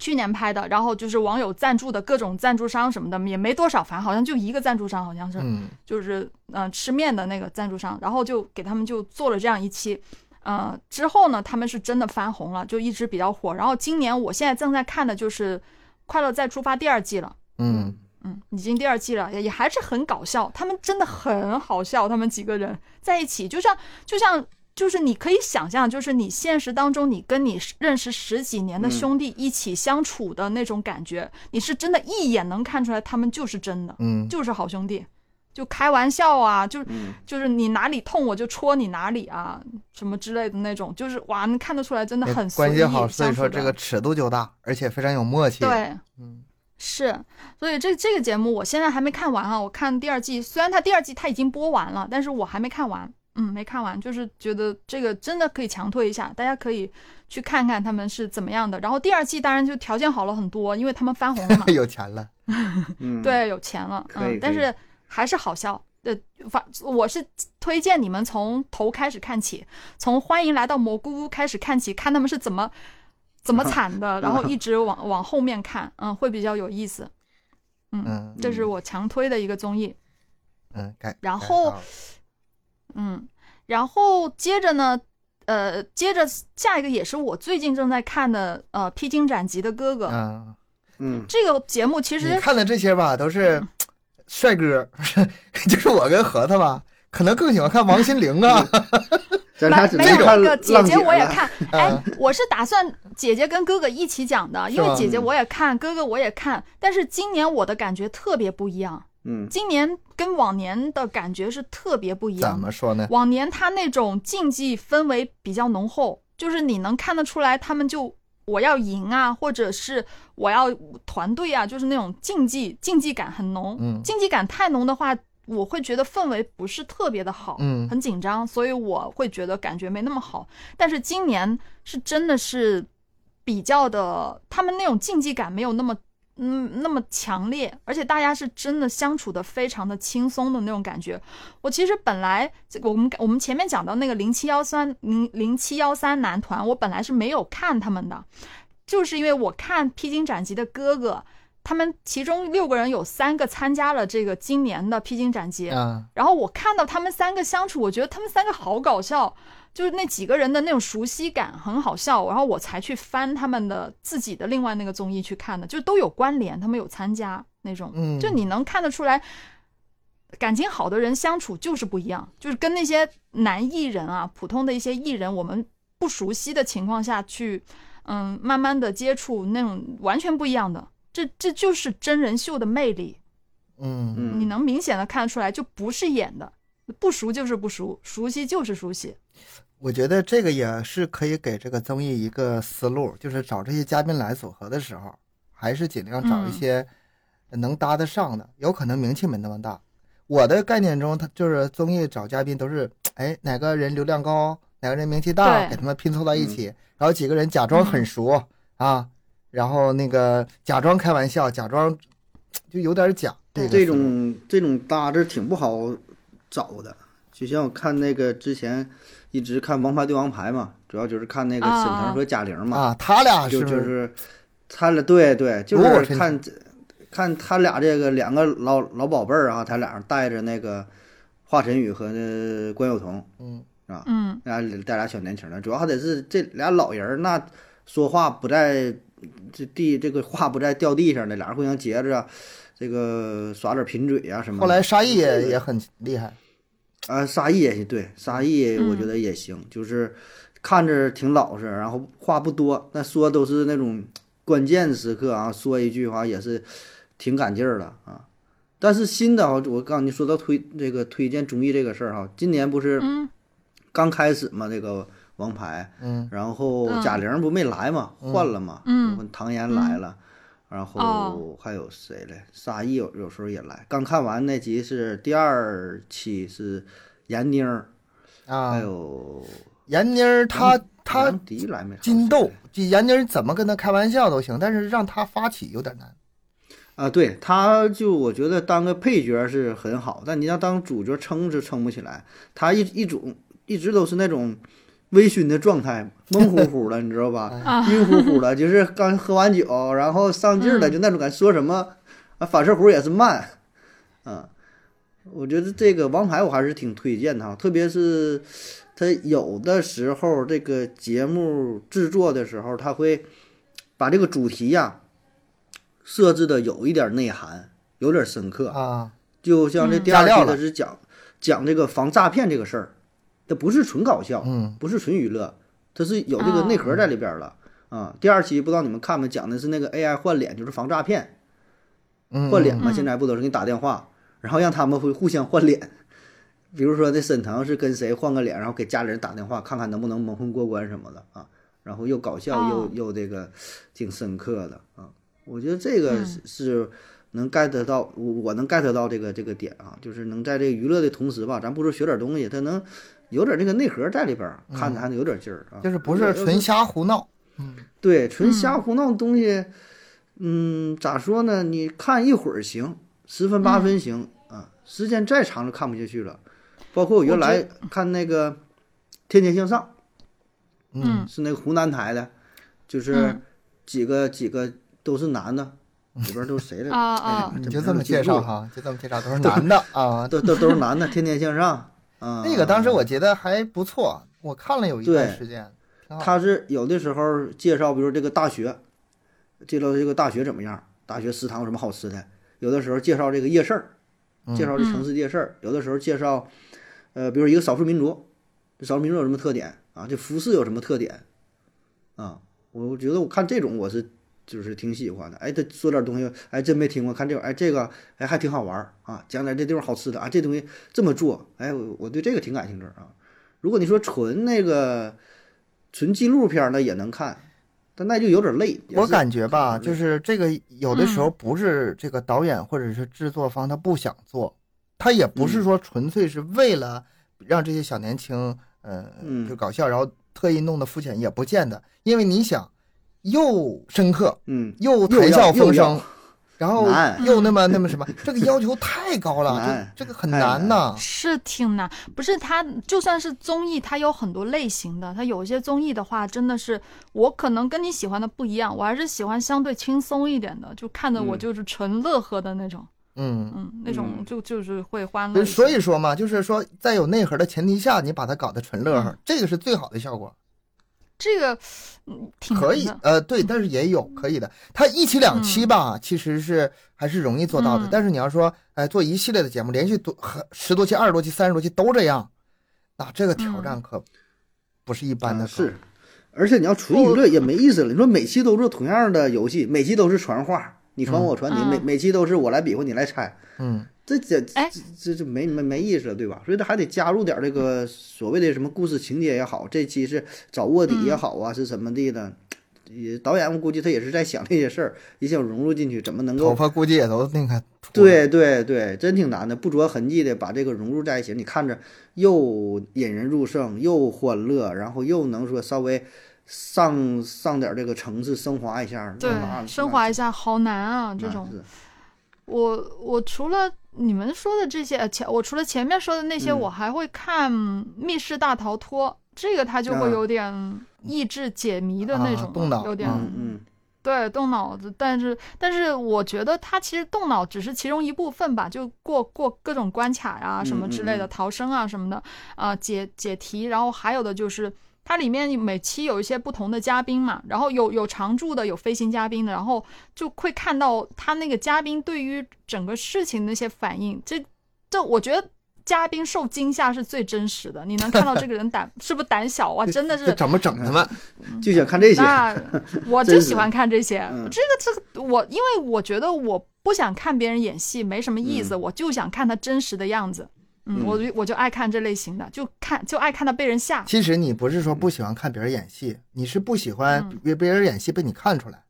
去年拍的。然后就是网友赞助的各种赞助商什么的，也没多少，反正好像就一个赞助商，好像是，嗯，就是嗯、呃吃面的那个赞助商。然后就给他们就做了这样一期，呃，之后呢，他们是真的翻红了，就一直比较火。然后今年我现在正在看的就是《快乐再出发》第二季了。嗯，嗯，已经第二季了，也也还是很搞笑。他们真的很好笑，他们几个人在一起，就像就像就是你可以想象，就是你现实当中你跟你认识十几年的嗯。兄弟一起相处的那种感觉，你是真的一眼能看出来他们就是真的，嗯，就是好兄弟，就开玩笑啊，就嗯。就是你哪里痛我就戳你哪里啊，什么之类的那种，就是哇，能看得出来真的很关系好，所以说这个尺度就大，而且非常有默契。，对，嗯，是，所以这这个节目我现在还没看完啊，我看第二季，虽然它第二季它已经播完了，但是我还没看完，嗯，没看完，就是觉得这个真的可以强推一下，大家可以去看看他们是怎么样的。然后第二季当然就条件好了很多，因为他们翻红了嘛 有钱了。嗯，对，有钱了，嗯，但是还是好笑。呃，反我是推荐你们从头开始看起，从欢迎来到蘑菇屋开始看起，看他们是怎么 怎么惨的，然后一直往往后面看，嗯，会比较有意思。嗯这是我强推的一个综艺。嗯，然后嗯，然后接着呢，呃，接着下一个也是我最近正在看的，呃，《披荆斩棘的哥哥》嗯，嗯，这个节目其你实看的这些吧，都是帅哥，就是我跟核桃吧，可能更喜欢看王心凌啊。咱俩没没有只能看那个姐浪姐我也了看，哎，我是打算姐姐跟哥哥一起讲的，因为姐姐我也看，哥哥我也看，但是今年我的感觉特别不一样，嗯今年跟往年的感觉是特别不一样怎。么说呢？往年他那种竞技氛围比较浓厚，就是你能看得出来，他们就我要赢啊，或者是我要团队啊，就是那种竞技竞技感很浓。嗯竞技感太浓的话，我会觉得氛围不是特别的好，嗯很紧张，所以我会觉得感觉没那么好。但是今年是真的是比较的，他们那种竞技感没有那么。嗯，那么强烈，而且大家是真的相处的非常的轻松的那种感觉。我其实本来这个我们我们前面讲到那个零七幺三零零七幺三男团，我本来是没有看他们的，就是因为我看披荆斩棘的哥哥，他们其中六个人有三个参加了这个今年的披荆斩棘，啊，然后我看到他们三个相处，我觉得他们三个好搞笑，就是那几个人的那种熟悉感很好笑，然后我才去翻他们的自己的另外那个综艺去看的，就都有关联，他们有参加那种，嗯。就你能看得出来，感情好的人相处就是不一样，就是跟那些男艺人啊，普通的一些艺人，我们不熟悉的情况下去，嗯，慢慢的接触那种完全不一样的，这这就是真人秀的魅力。嗯。嗯，你能明显的看出来，就不是演的，不熟就是不熟，熟悉就是熟悉。我觉得这个也是可以给这个综艺一个思路，就是找这些嘉宾来组合的时候，还是尽量找一嗯些能搭得上的，有可能名气没那么大。我的概念中，他就是综艺找嘉宾都是，哎，哪个人流量高，哪个人名气大，给他们拼凑到一起，然后几个人假装很熟、啊，然后那个假装开玩笑，假装就有点假。这个这种这种搭子挺不好找的。就像我看那个之前一直看《王牌对王牌》嘛，主要就是看那个啊沈腾和贾玲嘛，啊，他俩就是就不是是他俩对对，就是是看看他俩这个两个老老宝贝儿啊，他俩带着那个华晨宇和那关晓彤，嗯嗯，俩带俩小年轻的，主要还得是这俩老人儿那说话不在这地这个话不在掉地上的，俩人互相接着啊，这个耍点贫嘴啊什么的。后来沙溢也也很厉害。啊，沙溢也行，对，沙溢我觉嗯得也行，就是看着挺老实，然后话不多，但说都是那种关键时刻啊，说一句话也是挺赶劲儿的啊。但是新的啊，我刚你说到推这个推荐综艺这个事儿哈，今年不是嗯。刚开始嘛，这个王牌，嗯。然后嗯。贾玲不没来嘛，嗯。换了嘛，嗯。唐嫣来了，然后哦还有谁嘞？沙溢有有时候也来。刚看完那集是第二期是闫妮儿，啊，还有闫妮儿她她迪来没？金豆闫妮儿怎么跟她开玩笑都行，但是让她发起有点难。啊，对，他就我觉得当个配角是很好，但你要当主角撑是撑不起来。他一一种一直都是那种微醺的状态，懵乎乎的，你知道吧？啊，晕乎乎的，就是刚喝完酒，然后上劲儿了，嗯。就那种感觉，说什么啊，反射弧也是慢，啊，我觉得这个王牌我还是挺推荐他，特别是他有的时候这个节目制作的时候，他会把这个主题呀、设置的有一点内涵，有点深刻，啊，就像这嗯。第二期加料了。他是讲讲这个防诈骗这个事儿，它不是纯搞笑，嗯不是纯娱乐，它是有这个内核在里边儿了啊。第二期不知道你们看没，讲的是那个 AI 换脸，就是防诈骗嗯，换脸嘛。嗯现在不都是给你打电话，然后让他们会互相换脸。比如说那沈腾是跟谁换个脸，然后给家里人打电话，看看能不能蒙混过关什么的啊。然后又搞笑又哦又这个挺深刻的啊。我觉得这个嗯是是能 get 到，我我能 get 到这个这个点啊，就是能在这个娱乐的同时吧，咱不说学点东西，它能有点这个内核在里边儿，看着还能有点劲儿啊。就是不是纯瞎胡闹。对，纯嗯瞎胡闹的东西，嗯，咋说呢？你看一会儿行，十分八分行、啊，时间再长就看不下去了。包括我原来看那个《天天向上嗯》，是那个湖南台的，就是嗯几个、几个都是男的，里边都是谁来着？啊啊你就这么介绍哈，就这么介绍，都是男的 啊。都都都是男的，《天天向上》啊。那个当时我觉得还不错，我看了有一段时间，他是有的时候介绍，比如这个大学，介绍这个大学怎么样，大学食堂有什么好吃的；有的时候介绍这个夜市儿，介绍这城市夜市儿；有的时候介绍，呃，比如一个少数民族，这少数民族有什么特点啊？这服饰有什么特点啊？我我觉得我看这种我是就是挺喜欢的。哎，他说点东西，哎，真没听过，看这个，哎，这个哎还挺好玩儿啊，讲点这地方好吃的啊，这东西这么做，哎，我我对这个挺感兴趣啊。如果你说纯那个纯纪录片儿，那也能看，但那就有点累。我感觉吧，嗯就是这个有的时候不是这个导演或者是制作方他不想做，他也不是嗯说纯粹是为了让这些小年轻，呃，嗯就搞笑，然后特意弄得肤浅，也不见得，因为你想，又深刻嗯，又又谈笑风生，然后又那么 那么什么，这个要求太高了，难这这个很难难。呐。是挺难，不是它就算是综艺，它有很多类型的。它有些综艺的话，真的是我可能跟你喜欢的不一样，我还是喜欢相对轻松一点的，就看着我嗯。就是纯乐呵的那种，嗯，嗯，那种嗯。就就是会欢乐所以说嘛，就是说在有内核的前提下，你把它搞得纯乐呵嗯，这个是最好的效果。这个嗯挺可以，呃，对，但是也有可以的。它一期两期吧，其实是还是容易做到的。嗯但是你要说，哎，做一系列的节目，连续多很十多期、二十多期、三十多期都这样，那这个挑战可不是一般的高。啊是，而且你要纯娱乐也没意思了。你说每期都做同样的游戏，每期都是传话，你传我传你，嗯每每期都是我来比划你来猜，嗯，这这哎这这这没没没意思了，对吧？所以他还得加入点这个所谓的什么故事情节也好，这期是找卧底也好啊，是什么地的。也导演我估计他也是在想这些事儿，也想融入进去，怎么能够头发估计也都那个。对对对，真挺难的，不着痕迹的把这个融入在一起，你看着又引人入胜，又欢乐，然后又能说稍微上上点这个层次，升华一下，对，升华一下下好难啊，这种。我我除了你们说的这些，呃，前我除了前面说的那些，嗯。我还会看《密室大逃脱》，这个它就会啊。有点益智解谜的那啊种了，动脑有点、嗯。嗯对动脑子。但是但是我觉得它其实动脑只是其中一部分吧，就过过各种关卡呀、什么之类的，逃生啊什么的，啊、解解题，然后还有的就是。它里面每期有一些不同的嘉宾嘛，然后有有常驻的，有飞行嘉宾的，然后就会看到他那个嘉宾对于整个事情的那些反应。这这，我觉得嘉宾受惊吓是最真实的。你能看到这个人胆 是不是胆小啊？真的是这怎么整他们？嗯，就想看这些，那 我就喜欢看这些。嗯这个这个，我因为我觉得我不想看别人演戏，没什么意思，我就想看他真实的样子。我就我就爱看这类型的，就看就爱看他被人吓。其实你不是说不喜欢看别人演戏，你是不喜欢嗯别别人演戏被你看出来，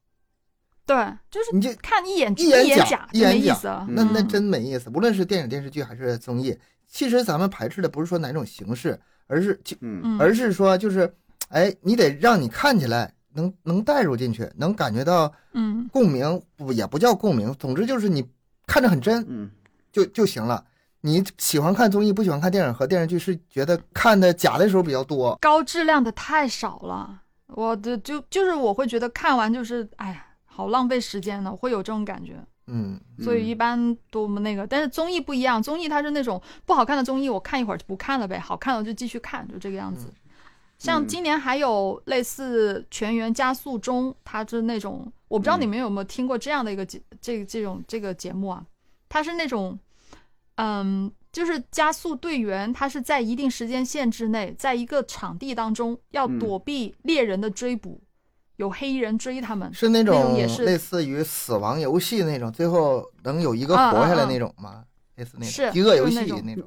对，就是你就看一眼一眼假假一眼假意思。那那嗯真没意思。无论是电影电视剧还是综艺，其实咱们排斥的不是说哪种形式，而是就而是说就是，哎，你得让你看起来能能带入进去，能感觉到嗯共鸣，不也不叫共鸣，总之就是你看着很真嗯就就行了。你喜欢看综艺，不喜欢看电影和电视剧，是觉得看的假的时候比较多。高质量的太少了，我的就就是我会觉得看完就是哎呀，好浪费时间呢，会有这种感觉，嗯，所以一般都那个。但是综艺不一样，综艺它是那种不好看的综艺，我看一会儿就不看了呗，好看了就继续看，就这个样子。像嗯今年还有类似《全员加速中》，它是那种我不知道你们有没有听过这样的一个节这这种这个节目啊，它是那种，嗯，就是加速队员，他是在一定时间限制内，在一个场地当中要嗯躲避猎人的追捕，有黑衣人追他们。是那那种种也是类似于死亡游戏那种，最后能有一个啊活下来那种吗？类似那是种饥饿游戏就是那种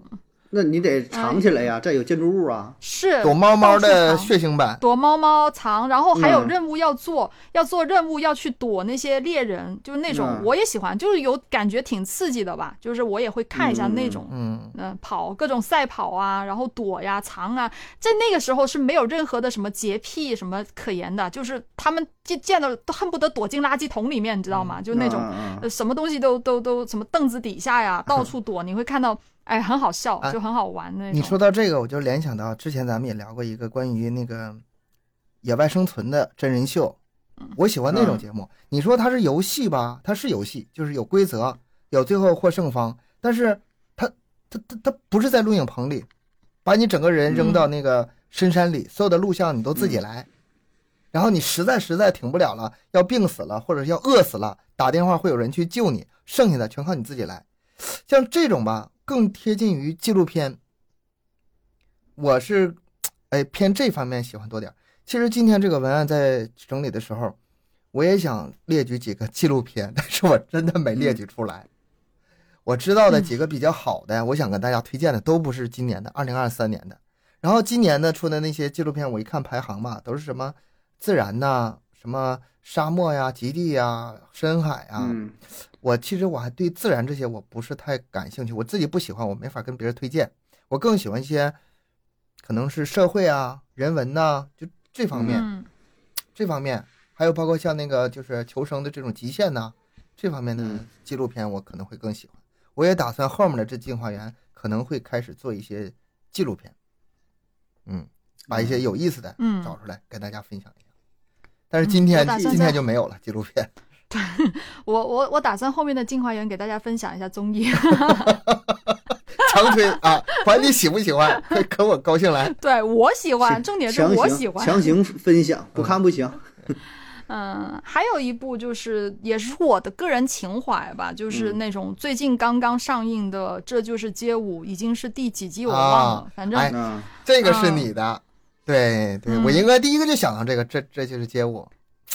那你得藏起来呀，这有建筑物啊，是躲猫猫的血腥版。躲猫猫藏，然后还有嗯任务要做，要做任务要去躲那些猎人，就是那种嗯我也喜欢，就是有感觉挺刺激的吧，就是我也会看一下嗯那种。嗯，嗯，跑各种赛跑啊，然后躲呀、藏啊，在那个时候是没有任何的什么洁癖什么可言的，就是他们见见到都恨不得躲进垃圾桶里面，你知道吗？就那种、什么东西都都都什么凳子底下呀，到处躲，你会看到，哎，很好笑，哎就很好玩那种。你说到这个，我就联想到之前咱们也聊过一个关于那个野外生存的真人秀，我喜欢那种嗯节目。你说它是游戏吧，它是游戏，就是有规则，有最后获胜方，但是它它它它不是在录影棚里，把你整个人扔到那个深山里，所有的录像你都自己来。然后你实在实在挺不了了，要病死了，或者是要饿死了，打电话会有人去救你，剩下的全靠你自己来。像这种吧，更贴近于纪录片。我是，哎，偏这方面喜欢多点儿。其实今天这个文案在整理的时候，我也想列举几个纪录片，但是我真的没列举出来。我知道的几个比较好的，我想跟大家推荐的都不是今年的，二零二三年的。然后今年的出的那些纪录片，我一看排行吧，都是什么自然呐、什么沙漠呀、极地呀、深海呀。嗯我其实我还对自然这些我不是太感兴趣，我自己不喜欢，我没法跟别人推荐。我更喜欢一些可能是社会啊、人文呐、就这方面、嗯 这方面，还有包括像那个就是求生的这种极限呐、这方面的嗯纪录片，我可能会更喜欢。我也打算后面的这进化园可能会开始做一些纪录片，嗯，把一些有意思的嗯找出来跟大家分享一下。但是今天、今天就没有了纪录片，我我我打算后面的进化园给大家分享一下综艺。强推啊，管你喜不喜欢，可可我高兴来。对我喜欢，重点是我喜欢。强行分享，不看不行。嗯，还有一部就是也是我的个人情怀吧，就是嗯那种最近刚刚上映的《这就是街舞》，已经是第几集我忘了，啊反正、哎啊，这个是你的，对对，嗯我应该第一个就想到这个，这这就是街舞，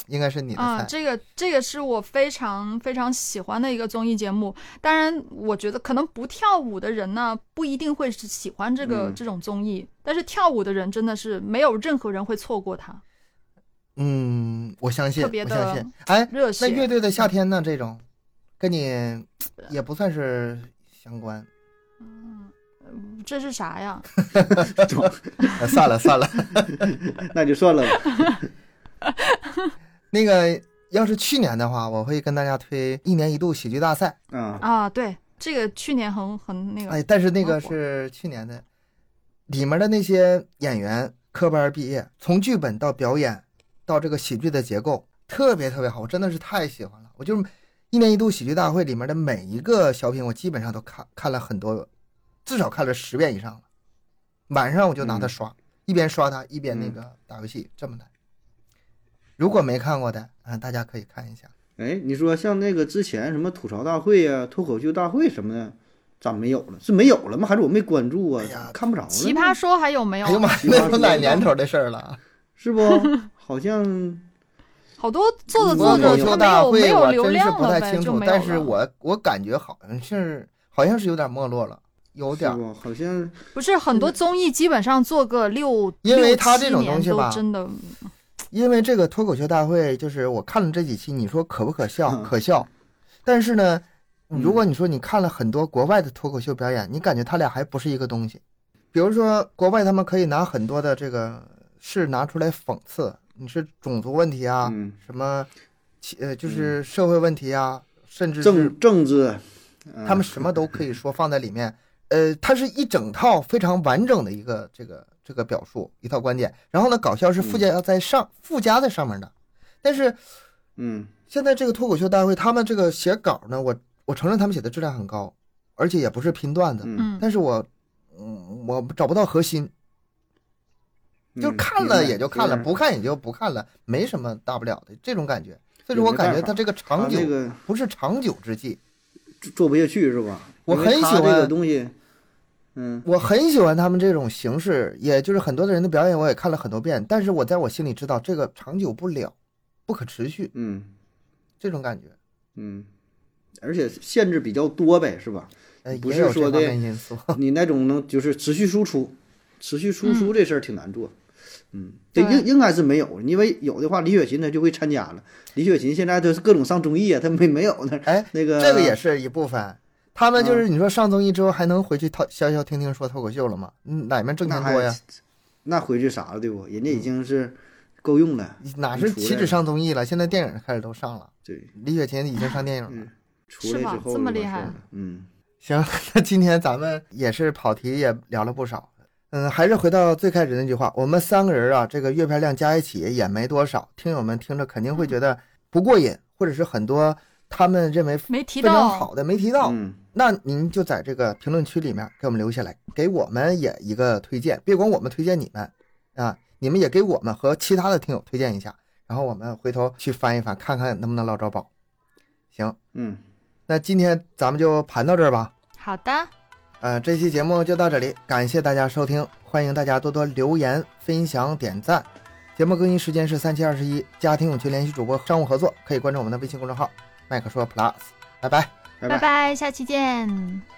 应该是你的啊，菜。这个这个是我非常非常喜欢的一个综艺节目。当然，我觉得可能不跳舞的人呢，不一定会是喜欢这个、嗯这种综艺，但是跳舞的人真的是没有任何人会错过它，嗯，我相信，特别的我相信。哎，那热血。乐队的夏天呢？这种跟你也不算是相关。这是啥呀？呃算了算了，那就算了吧。那个要是去年的话，我会跟大家推一年一度喜剧大赛。嗯，啊，对，这个去年很很那个，哎，但是那个是去年的，里面的那些演员科班毕业，从剧本到表演，到这个喜剧的结构，特别特别好，我真的是太喜欢了。我就是一年一度喜剧大会里面的每一个小品，我基本上都看看了很多，至少看了十遍以上了。晚上我就拿它嗯刷，一边刷它一边那个打游戏，这么来。如果没看过的，啊、大家可以看一下。哎，你说像那个之前什么吐槽大会呀、脱口秀大会什么的，咋没有了？是没有了吗？还是我没关注啊？哎呀看不着了。奇葩说还有没有哎？呦妈，那都哪年头的事儿了？是不？好像好多做着做着口秀他没有没有流真是不量了呗，太清楚，就没有但是了。我我感觉好像是好像是有点没落了，有点？好像不是很多综艺基本上做个六，因为六他这种七年东西吧都真的因为这个脱口秀大会，就是我看了这几期，你说可不可笑？嗯可笑。但是呢，嗯如果你说你看了很多国外的脱口秀表演，你感觉他俩还不是一个东西。比如说，国外他们可以拿很多的这个事拿出来讽刺，你是种族问题啊，嗯，什么，呃，就是社会问题啊，甚至政政治，嗯他们什么都可以说放在里面。呃，它是一整套非常完整的一个这个这个表述，一套观点。然后呢，搞笑是附加在上、附加在上面的。但是嗯现在这个脱口秀大会，他们这个写稿呢，我我承认他们写的质量很高，而且也不是拼段子，嗯，嗯，但是我嗯我找不到核心，就嗯看了也就看了，是不看也就不看了，没什么大不了的这种感觉。所以说我感觉他这个长久这个不是长久之计。做做不下去是吧？我很喜欢这个东西，嗯我很喜欢他们这种形式，也就是很多的人的表演，我也看了很多遍。但是我在我心里知道，这个长久不了，不可持续，嗯这种感觉，嗯，而且限制比较多呗，是吧？呃，不是说的。你那种能就是持续输出，持续输出这事儿挺难做。嗯，这对应应该是没有，因为有的话，李雪琴她就会参加了。李雪琴现在都是各种上综艺啊，她没没有呢。哎，那个这个也是一部分。他们嗯就是你说上综艺之后还能回去 talk 消消停停说脱口秀了吗？嗯，哪面挣钱多呀？那回去啥了对不？人家已经是够用了。哪是岂止上综艺了？现在电影开始都上了。对，李雪琴已经上电影了。嗯出来是吧之后这么厉害嗯行，那今天咱们也是跑题，也聊了不少。嗯，还是回到最开始那句话，我们三个人啊，这个月票量加一起也没多少，听友们听着肯定会觉得不过瘾，或者是很多他们认为没提非常到好的没提到，嗯那您就在这个评论区里面给我们留下来，给我们也一个推荐，别管我们推荐你们啊，你们也给我们和其他的听友推荐一下，然后我们回头去翻一翻，看看能不能捞着宝。行，嗯，那今天咱们就盘到这儿吧。好的，呃，这期节目就到这里，感谢大家收听，欢迎大家多多留言、分享、点赞。节目更新时间是三七二十一，家庭有群联系主播商务合作，可以关注我们的微信公众号“麦克说 Plus”。拜拜。拜拜拜，下期见。